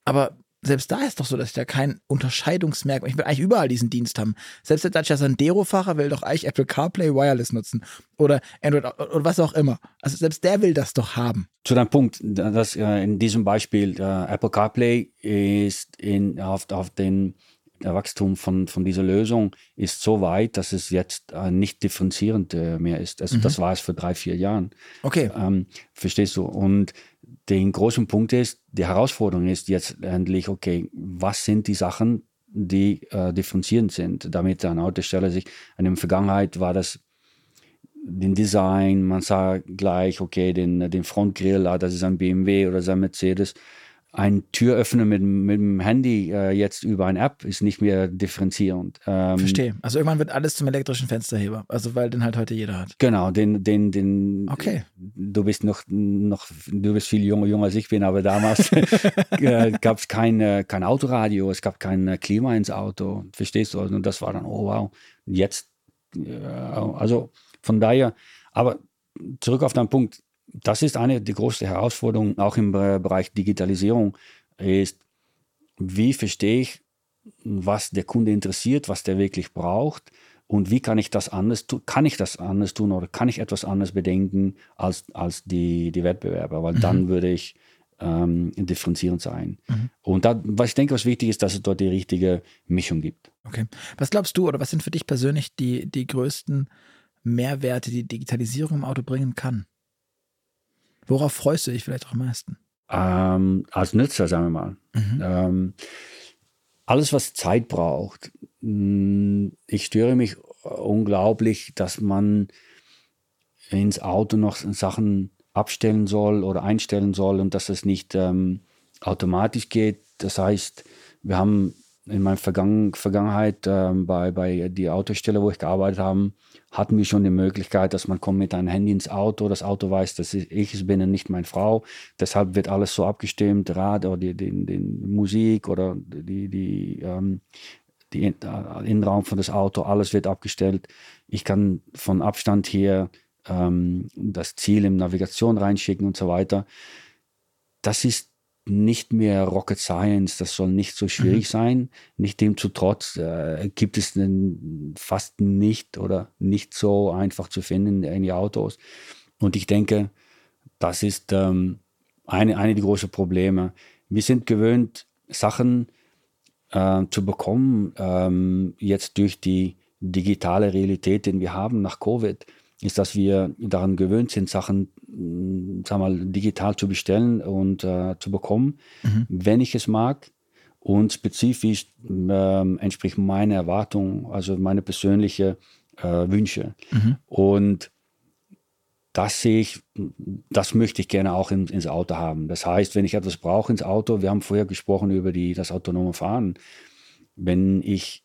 Aber selbst da ist doch so, dass ich da kein Unterscheidungsmerkmal, ich will eigentlich überall diesen Dienst haben. Selbst der Dacia Sandero-Fahrer will doch eigentlich Apple CarPlay Wireless nutzen oder Android oder was auch immer. Also selbst der will das doch haben. Zu deinem Punkt, dass äh, in diesem Beispiel äh, Apple CarPlay ist in, auf, auf den Wachstum von, von dieser Lösung ist so weit, dass es jetzt äh, nicht differenzierend äh, mehr ist. Also mhm. das war es vor drei, vier Jahren. Okay. Ähm, verstehst du? Und den großen Punkt ist, die Herausforderung ist jetzt endlich, okay, was sind die Sachen, die äh, differenzierend sind, damit ein Autosteller sich, in der Vergangenheit war das den Design, man sah gleich, okay, den, den Frontgrill, ah, das ist ein BMW oder ein Mercedes ein Türöffner mit, mit dem Handy äh, jetzt über eine App ist nicht mehr differenzierend. Ähm, Verstehe. Also irgendwann wird alles zum elektrischen Fensterheber. Also weil den halt heute jeder hat. Genau, den, den, den. Okay. Du bist noch, noch, du bist viel jünger, jünger als ich bin, aber damals äh, gab es kein, äh, kein Autoradio, es gab kein äh, Klima ins Auto. Verstehst du? Und das war dann, oh wow, jetzt, also von daher, aber zurück auf deinen Punkt, das ist eine der größten Herausforderungen, auch im Bereich Digitalisierung, ist, wie verstehe ich, was der Kunde interessiert, was der wirklich braucht und wie kann ich das anders tun, kann ich das anders tun oder kann ich etwas anders bedenken als, als die, die Wettbewerber, weil mhm. dann würde ich ähm, differenzierend sein. Mhm. Und da, was ich denke, was wichtig ist, dass es dort die richtige Mischung gibt. Okay. Was glaubst du oder was sind für dich persönlich die, die größten Mehrwerte, die Digitalisierung im Auto bringen kann? Worauf freust du dich vielleicht auch am meisten? Ähm, als Nutzer, sagen wir mal. Mhm. Ähm, alles, was Zeit braucht. Mm, ich störe mich unglaublich, dass man ins Auto noch Sachen abstellen soll oder einstellen soll und dass es nicht ähm, automatisch geht. Das heißt, wir haben in meiner Vergangen Vergangenheit ähm, bei, bei die Autostelle, wo ich gearbeitet habe, hatten wir schon die Möglichkeit, dass man kommt mit einem Handy ins Auto, das Auto weiß, dass ich es bin und nicht meine Frau. Deshalb wird alles so abgestimmt, Rad oder die, die, die Musik oder die, die, ähm, die äh, Innenraum von das Auto, alles wird abgestellt. Ich kann von Abstand hier ähm, das Ziel in Navigation reinschicken und so weiter. Das ist nicht mehr Rocket Science, das soll nicht so schwierig mhm. sein. Nicht demzutrotz äh, gibt es fast nicht oder nicht so einfach zu finden in die Autos. Und ich denke, das ist ähm, eine, eine der großen Probleme. Wir sind gewöhnt, Sachen äh, zu bekommen, ähm, jetzt durch die digitale Realität, die wir haben nach Covid ist, dass wir daran gewöhnt sind, Sachen sag mal, digital zu bestellen und äh, zu bekommen, mhm. wenn ich es mag und spezifisch äh, entspricht meine Erwartung, also meine persönlichen äh, Wünsche. Mhm. Und das sehe ich, das möchte ich gerne auch in, ins Auto haben. Das heißt, wenn ich etwas brauche ins Auto, wir haben vorher gesprochen über die, das autonome Fahren, wenn ich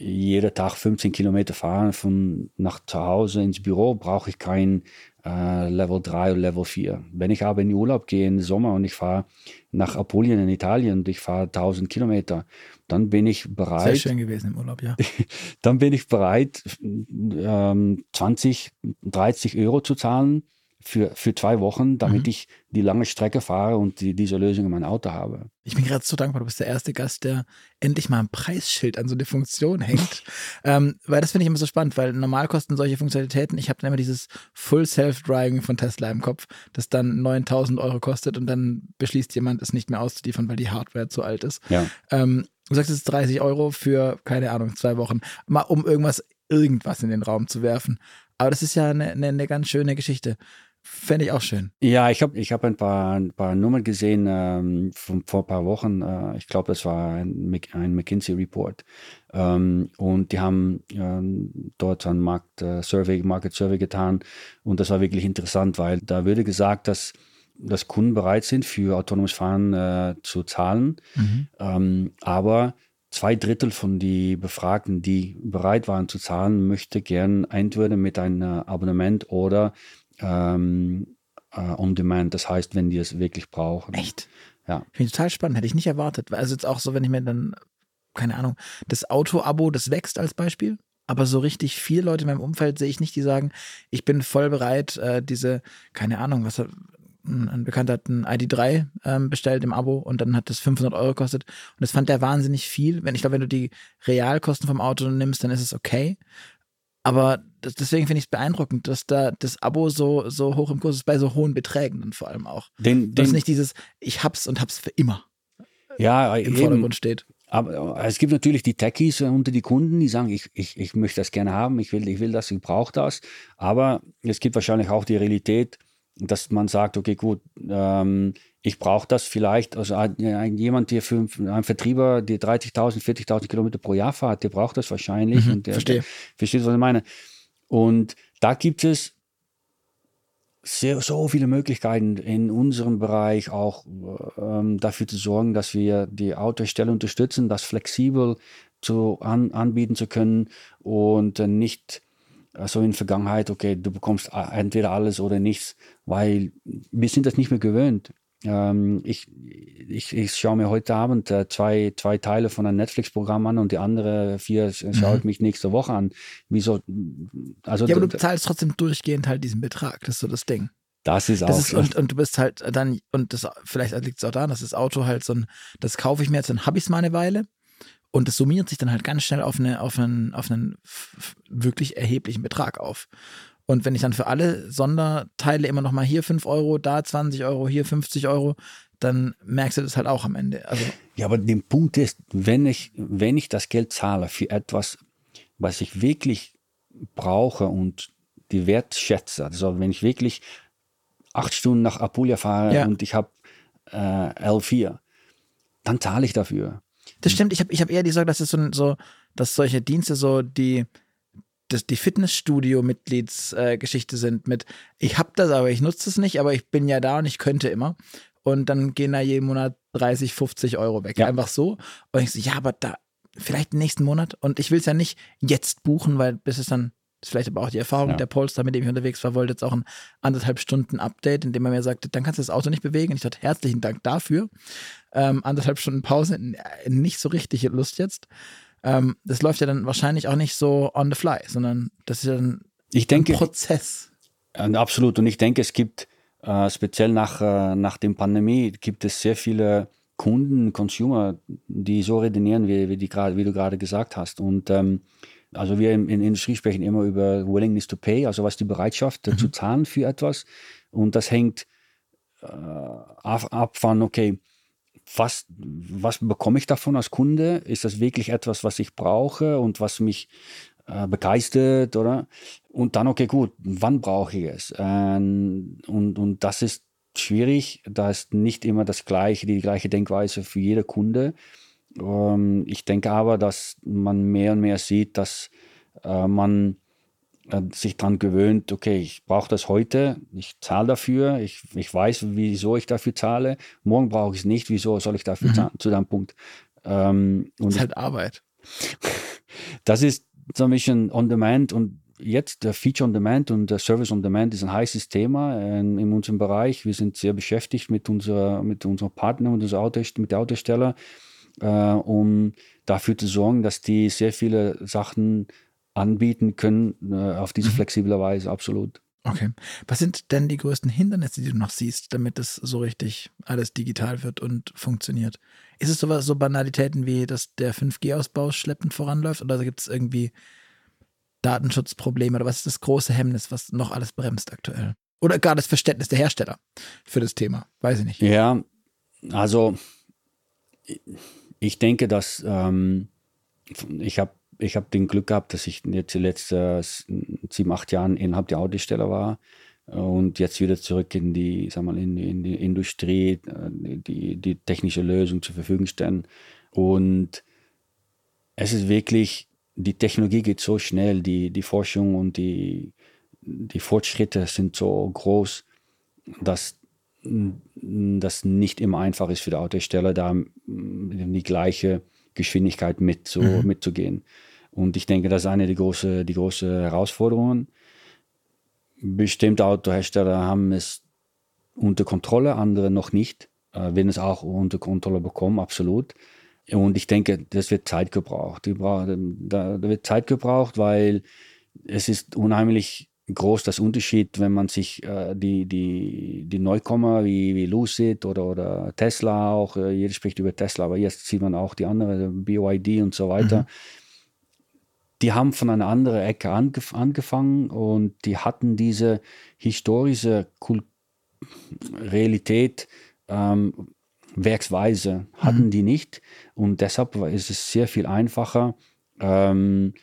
jeden Tag 15 Kilometer fahre von nach zu Hause ins Büro, brauche ich kein äh, Level 3 oder Level 4. Wenn ich aber in den Urlaub gehe im Sommer und ich fahre nach Apulien in Italien und ich fahre 1000 Kilometer, dann bin ich bereit. Sehr schön gewesen im Urlaub, ja. dann bin ich bereit, ähm, 20, 30 Euro zu zahlen für, für zwei Wochen, damit mhm. ich die lange Strecke fahre und die, diese Lösung in meinem Auto habe. Ich bin gerade so dankbar, du bist der erste Gast, der endlich mal ein Preisschild an so eine Funktion hängt. ähm, weil das finde ich immer so spannend, weil normal kosten solche Funktionalitäten, ich habe dann immer dieses Full Self-Driving von Tesla im Kopf, das dann 9000 Euro kostet und dann beschließt jemand, es nicht mehr auszuliefern, weil die Hardware zu alt ist. Ja. Ähm, du sagst, es ist 30 Euro für, keine Ahnung, zwei Wochen, mal um irgendwas, irgendwas in den Raum zu werfen. Aber das ist ja eine, eine, eine ganz schöne Geschichte. Fände ich auch schön. Ja, ich habe ich hab ein, paar, ein paar Nummern gesehen ähm, von, vor ein paar Wochen. Äh, ich glaube, das war ein, ein McKinsey-Report. Ähm, und die haben ähm, dort ein Markt, äh, Survey, Market Survey getan. Und das war wirklich interessant, weil da würde gesagt, dass, dass Kunden bereit sind, für autonomes Fahren äh, zu zahlen. Mhm. Ähm, aber zwei Drittel von den Befragten, die bereit waren zu zahlen, möchte gern entweder mit einem Abonnement oder ähm, äh, on demand. Das heißt, wenn die es wirklich brauchen. Echt? Ja. Finde ich total spannend. Hätte ich nicht erwartet. Also jetzt auch so, wenn ich mir dann, keine Ahnung, das Auto-Abo, das wächst als Beispiel. Aber so richtig viele Leute in meinem Umfeld sehe ich nicht, die sagen, ich bin voll bereit, äh, diese, keine Ahnung, was ein Bekannter hat ein ID3 ähm, bestellt im Abo und dann hat das 500 Euro gekostet. Und das fand der wahnsinnig viel. Wenn ich glaube, wenn du die Realkosten vom Auto nimmst, dann ist es okay. Aber das, deswegen finde ich es beeindruckend, dass da das Abo so, so hoch im Kurs ist, bei so hohen Beträgen dann vor allem auch. Den, dass nicht dieses, ich hab's und hab's für immer ja, im eben. Vordergrund steht. Aber es gibt natürlich die Techies unter die Kunden, die sagen, ich, ich, ich möchte das gerne haben, ich will, ich will das, ich brauche das. Aber es gibt wahrscheinlich auch die Realität, dass man sagt, okay, gut, ähm, ich brauche das vielleicht, also jemand, der für einen Vertrieber, der 30.000, 40.000 Kilometer pro Jahr fährt, der braucht das wahrscheinlich. Mhm, und der, verstehe. verstehst du, was ich meine? Und da gibt es sehr, so viele Möglichkeiten in unserem Bereich auch ähm, dafür zu sorgen, dass wir die Autohersteller unterstützen, das flexibel zu an, anbieten zu können und äh, nicht so also in der Vergangenheit, okay, du bekommst entweder alles oder nichts, weil wir sind das nicht mehr gewöhnt. Ähm, ich, ich, ich schaue mir heute Abend äh, zwei, zwei Teile von einem Netflix-Programm an und die andere vier schaue ich mhm. mich nächste Woche an. Wieso? Also, ja, aber du zahlst trotzdem durchgehend halt diesen Betrag, das ist so das Ding. Das ist auch. Das ist, und, und du bist halt dann, und das vielleicht liegt es auch daran, dass das Auto halt so ein, das kaufe ich mir jetzt, dann habe ich es mal eine Weile. Und das summiert sich dann halt ganz schnell auf, eine, auf einen, auf einen wirklich erheblichen Betrag auf. Und wenn ich dann für alle Sonderteile immer noch mal hier 5 Euro, da 20 Euro, hier 50 Euro, dann merkst du das halt auch am Ende. Also ja, aber der Punkt ist, wenn ich, wenn ich das Geld zahle für etwas, was ich wirklich brauche und die Wert schätze, also wenn ich wirklich acht Stunden nach Apulia fahre ja. und ich habe äh, L4, dann zahle ich dafür. Das stimmt, ich habe ich hab eher die Sorge, dass es so, so, dass solche Dienste so die das, die Fitnessstudio-Mitgliedsgeschichte äh, sind mit, ich habe das, aber ich nutze es nicht, aber ich bin ja da und ich könnte immer. Und dann gehen da jeden Monat 30, 50 Euro weg. Ja. Einfach so. Und ich so, ja, aber da, vielleicht nächsten Monat. Und ich will es ja nicht jetzt buchen, weil bis es dann, ist vielleicht aber auch die Erfahrung ja. der Polster, mit dem ich unterwegs war, wollte jetzt auch ein anderthalb Stunden Update, in dem er mir sagte, dann kannst du das Auto nicht bewegen. Und ich dachte, herzlichen Dank dafür. Ähm, anderthalb Stunden Pause, nicht so richtig Lust jetzt ähm, das läuft ja dann wahrscheinlich auch nicht so on the fly, sondern das ist ja ein, ich denke, ein Prozess. Absolut. Und ich denke, es gibt äh, speziell nach, äh, nach der Pandemie gibt es sehr viele Kunden, Consumer, die so redenieren, wie, wie, die wie du gerade gesagt hast. Und ähm, also wir in, in Industrie sprechen immer über Willingness to Pay, also was die Bereitschaft mhm. zu zahlen für etwas. Und das hängt äh, ab, ab von, okay, was, was bekomme ich davon als Kunde? Ist das wirklich etwas, was ich brauche und was mich äh, begeistert, oder? Und dann, okay, gut, wann brauche ich es? Ähm, und, und das ist schwierig, da ist nicht immer das gleiche, die gleiche Denkweise für jede Kunde. Ähm, ich denke aber, dass man mehr und mehr sieht, dass äh, man sich daran gewöhnt, okay, ich brauche das heute, ich zahle dafür, ich, ich weiß, wieso ich dafür zahle, morgen brauche ich es nicht, wieso soll ich dafür mhm. zahlen, zu deinem Punkt. Ähm, und das ist halt Arbeit. das ist so ein bisschen on demand und jetzt der Feature on Demand und der Service on Demand ist ein heißes Thema in, in unserem Bereich. Wir sind sehr beschäftigt mit, unserer, mit unserem Partner und unserer Auto, mit der Autosteller, äh, um dafür zu sorgen, dass die sehr viele Sachen anbieten können äh, auf diese mhm. flexible Weise, absolut. Okay. Was sind denn die größten Hindernisse, die du noch siehst, damit es so richtig alles digital wird und funktioniert? Ist es sowas, so Banalitäten wie, dass der 5G-Ausbau schleppend voranläuft oder gibt es irgendwie Datenschutzprobleme oder was ist das große Hemmnis, was noch alles bremst aktuell? Oder gar das Verständnis der Hersteller für das Thema? Weiß ich nicht. Ja, also ich denke, dass ähm, ich habe ich hab den Glück gehabt, dass ich jetzt die letzten sieben, acht Jahren innerhalb der Autosteller war und jetzt wieder zurück in die, sag mal, in, in die Industrie, äh, die, die technische Lösung zur Verfügung stellen. Und es ist wirklich die Technologie geht so schnell, die, die Forschung und die, die Fortschritte sind so groß, dass das nicht immer einfach ist für die Autohersteller, da die gleiche Geschwindigkeit mit so, mhm. mitzugehen. Und ich denke, das ist eine der großen die große Herausforderungen. Bestimmte Autohersteller haben es unter Kontrolle, andere noch nicht. Äh, wenn es auch unter Kontrolle bekommen, absolut. Und ich denke, das wird Zeit gebraucht. Da wird Zeit gebraucht, weil es ist unheimlich groß das Unterschied, wenn man sich äh, die, die, die Neukommer wie, wie Lucid oder, oder Tesla auch, äh, jeder spricht über Tesla, aber jetzt sieht man auch die anderen, BYD und so weiter. Mhm. Die haben von einer anderen Ecke angef angefangen und die hatten diese historische Kul Realität ähm, Werksweise hatten mhm. die nicht und deshalb ist es sehr viel einfacher, ähm,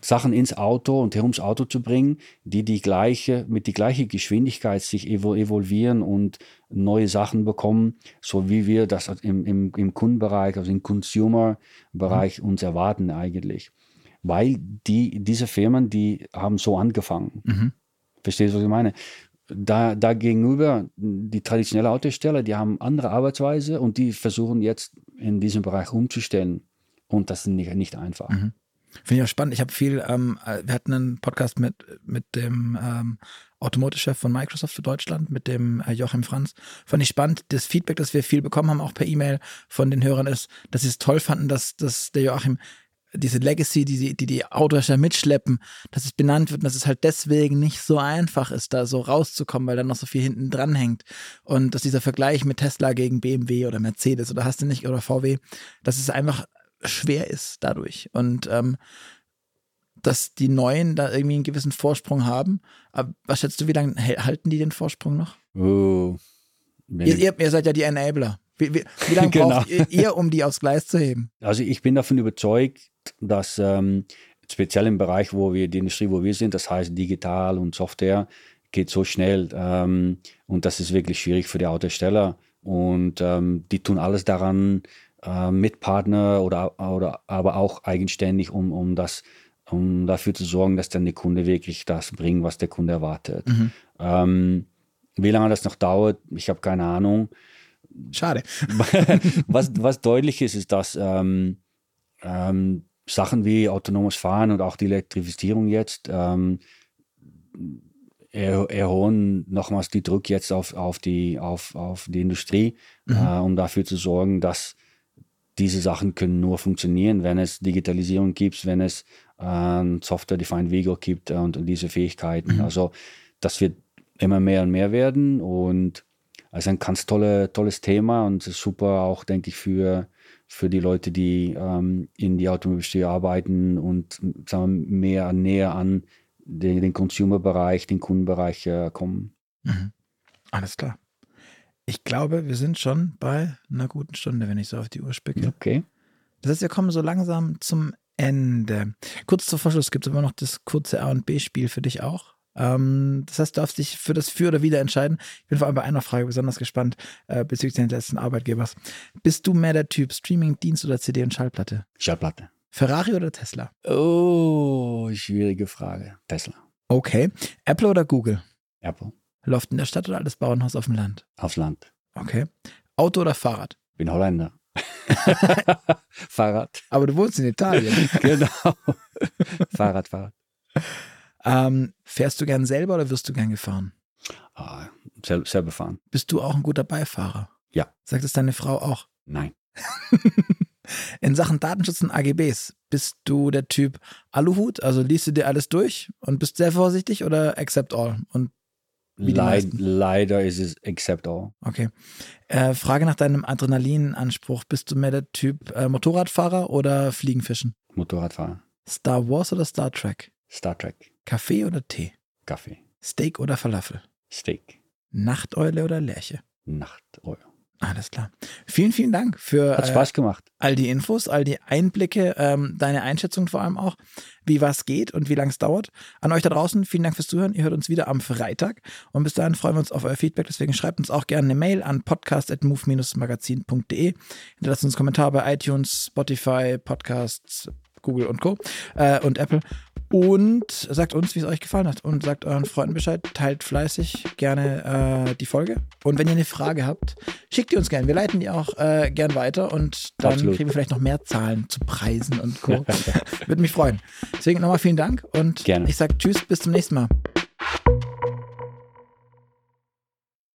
Sachen ins Auto und herums Auto zu bringen, die die gleiche, mit die gleiche Geschwindigkeit sich evolvieren und neue Sachen bekommen, so wie wir das im, im, im Kundenbereich, also im Consumer-Bereich mhm. uns erwarten eigentlich. Weil die, diese Firmen, die haben so angefangen. Mhm. Verstehst du, was ich meine? da, da gegenüber die traditionellen Autosteller, die haben andere Arbeitsweise und die versuchen jetzt in diesem Bereich umzustellen. Und das ist nicht, nicht einfach. Mhm. Finde ich auch spannend. Ich habe viel, ähm, wir hatten einen Podcast mit, mit dem ähm, Automotive-Chef von Microsoft für Deutschland, mit dem äh, Joachim Franz. Fand ich spannend. Das Feedback, das wir viel bekommen haben, auch per E-Mail von den Hörern, ist, dass sie es toll fanden, dass, dass der Joachim diese Legacy, die die, die, die Autohersteller mitschleppen, dass es benannt wird und dass es halt deswegen nicht so einfach ist, da so rauszukommen, weil da noch so viel hinten dran hängt. Und dass dieser Vergleich mit Tesla gegen BMW oder Mercedes oder hast du nicht oder VW, dass es einfach schwer ist dadurch. Und ähm, dass die Neuen da irgendwie einen gewissen Vorsprung haben. Aber was schätzt du, wie lange halten die den Vorsprung noch? Oh, ihr, ihr, ihr seid ja die Enabler. Wie, wie, wie lange genau. braucht ihr, um die aufs Gleis zu heben? Also ich bin davon überzeugt, dass ähm, speziell im Bereich, wo wir die Industrie, wo wir sind, das heißt digital und Software, geht so schnell ähm, und das ist wirklich schwierig für die Autohersteller und ähm, die tun alles daran äh, mit Partner oder, oder aber auch eigenständig, um, um das um dafür zu sorgen, dass dann der Kunde wirklich das bringt, was der Kunde erwartet. Mhm. Ähm, wie lange das noch dauert, ich habe keine Ahnung. Schade. was, was deutlich ist, ist, dass ähm, ähm, Sachen wie autonomes Fahren und auch die Elektrifizierung jetzt ähm, erhöhen nochmals die Druck jetzt auf, auf, die, auf, auf die Industrie, mhm. äh, um dafür zu sorgen, dass diese Sachen können nur funktionieren, wenn es Digitalisierung gibt, wenn es äh, Software-Defined Vehicle gibt und, und, diese Fähigkeiten. Mhm. Also das wird immer mehr und mehr werden und ist ein ganz tolle, tolles Thema und super auch, denke ich, für für die Leute, die ähm, in die Automobilindustrie arbeiten und sagen wir, mehr näher an den, den Consumer-Bereich, den Kundenbereich äh, kommen. Mhm. Alles klar. Ich glaube, wir sind schon bei einer guten Stunde, wenn ich so auf die Uhr spicke. Okay. Das heißt, wir kommen so langsam zum Ende. Kurz zum Verschluss gibt es immer noch das kurze A und B-Spiel für dich auch. Ähm, das heißt, du darfst dich für das Für oder Wider entscheiden. Ich bin vor allem bei einer Frage besonders gespannt äh, bezüglich deines letzten Arbeitgebers. Bist du mehr der Typ Streaming-Dienst oder CD und Schallplatte? Schallplatte. Ferrari oder Tesla? Oh, schwierige Frage. Tesla. Okay. Apple oder Google? Apple. Loft in der Stadt oder altes Bauernhaus auf dem Land? Aufs Land. Okay. Auto oder Fahrrad? Bin Holländer. Fahrrad. Aber du wohnst in Italien. genau. Fahrrad, Fahrrad. Ähm, fährst du gern selber oder wirst du gern gefahren? Ah, sel selber fahren. Bist du auch ein guter Beifahrer? Ja. Sagt es deine Frau auch? Nein. In Sachen Datenschutz und AGBs, bist du der Typ Aluhut? Also liest du dir alles durch und bist sehr vorsichtig oder accept all? Und Leid, leider ist es accept all. okay. Äh, Frage nach deinem Adrenalinanspruch. Bist du mehr der Typ äh, Motorradfahrer oder Fliegenfischen? Motorradfahren. Star Wars oder Star Trek? Star Trek. Kaffee oder Tee? Kaffee. Steak oder Falafel? Steak. Nachteule oder Lerche? Nacht. Ja. Alles klar. Vielen, vielen Dank für Hat äh, Spaß gemacht. all die Infos, all die Einblicke, ähm, deine Einschätzung vor allem auch, wie was geht und wie lange es dauert. An euch da draußen, vielen Dank fürs Zuhören. Ihr hört uns wieder am Freitag und bis dahin freuen wir uns auf euer Feedback. Deswegen schreibt uns auch gerne eine Mail an podcast.move-magazin.de. Hinterlasst uns einen Kommentar bei iTunes, Spotify, Podcasts, Google und Co. Äh, und Apple. Und sagt uns, wie es euch gefallen hat. Und sagt euren Freunden Bescheid. Teilt fleißig gerne äh, die Folge. Und wenn ihr eine Frage habt, schickt die uns gerne. Wir leiten die auch äh, gern weiter. Und dann Absolut. kriegen wir vielleicht noch mehr Zahlen zu Preisen und Co. Würde mich freuen. Deswegen nochmal vielen Dank. Und Gerne. ich sage Tschüss, bis zum nächsten Mal.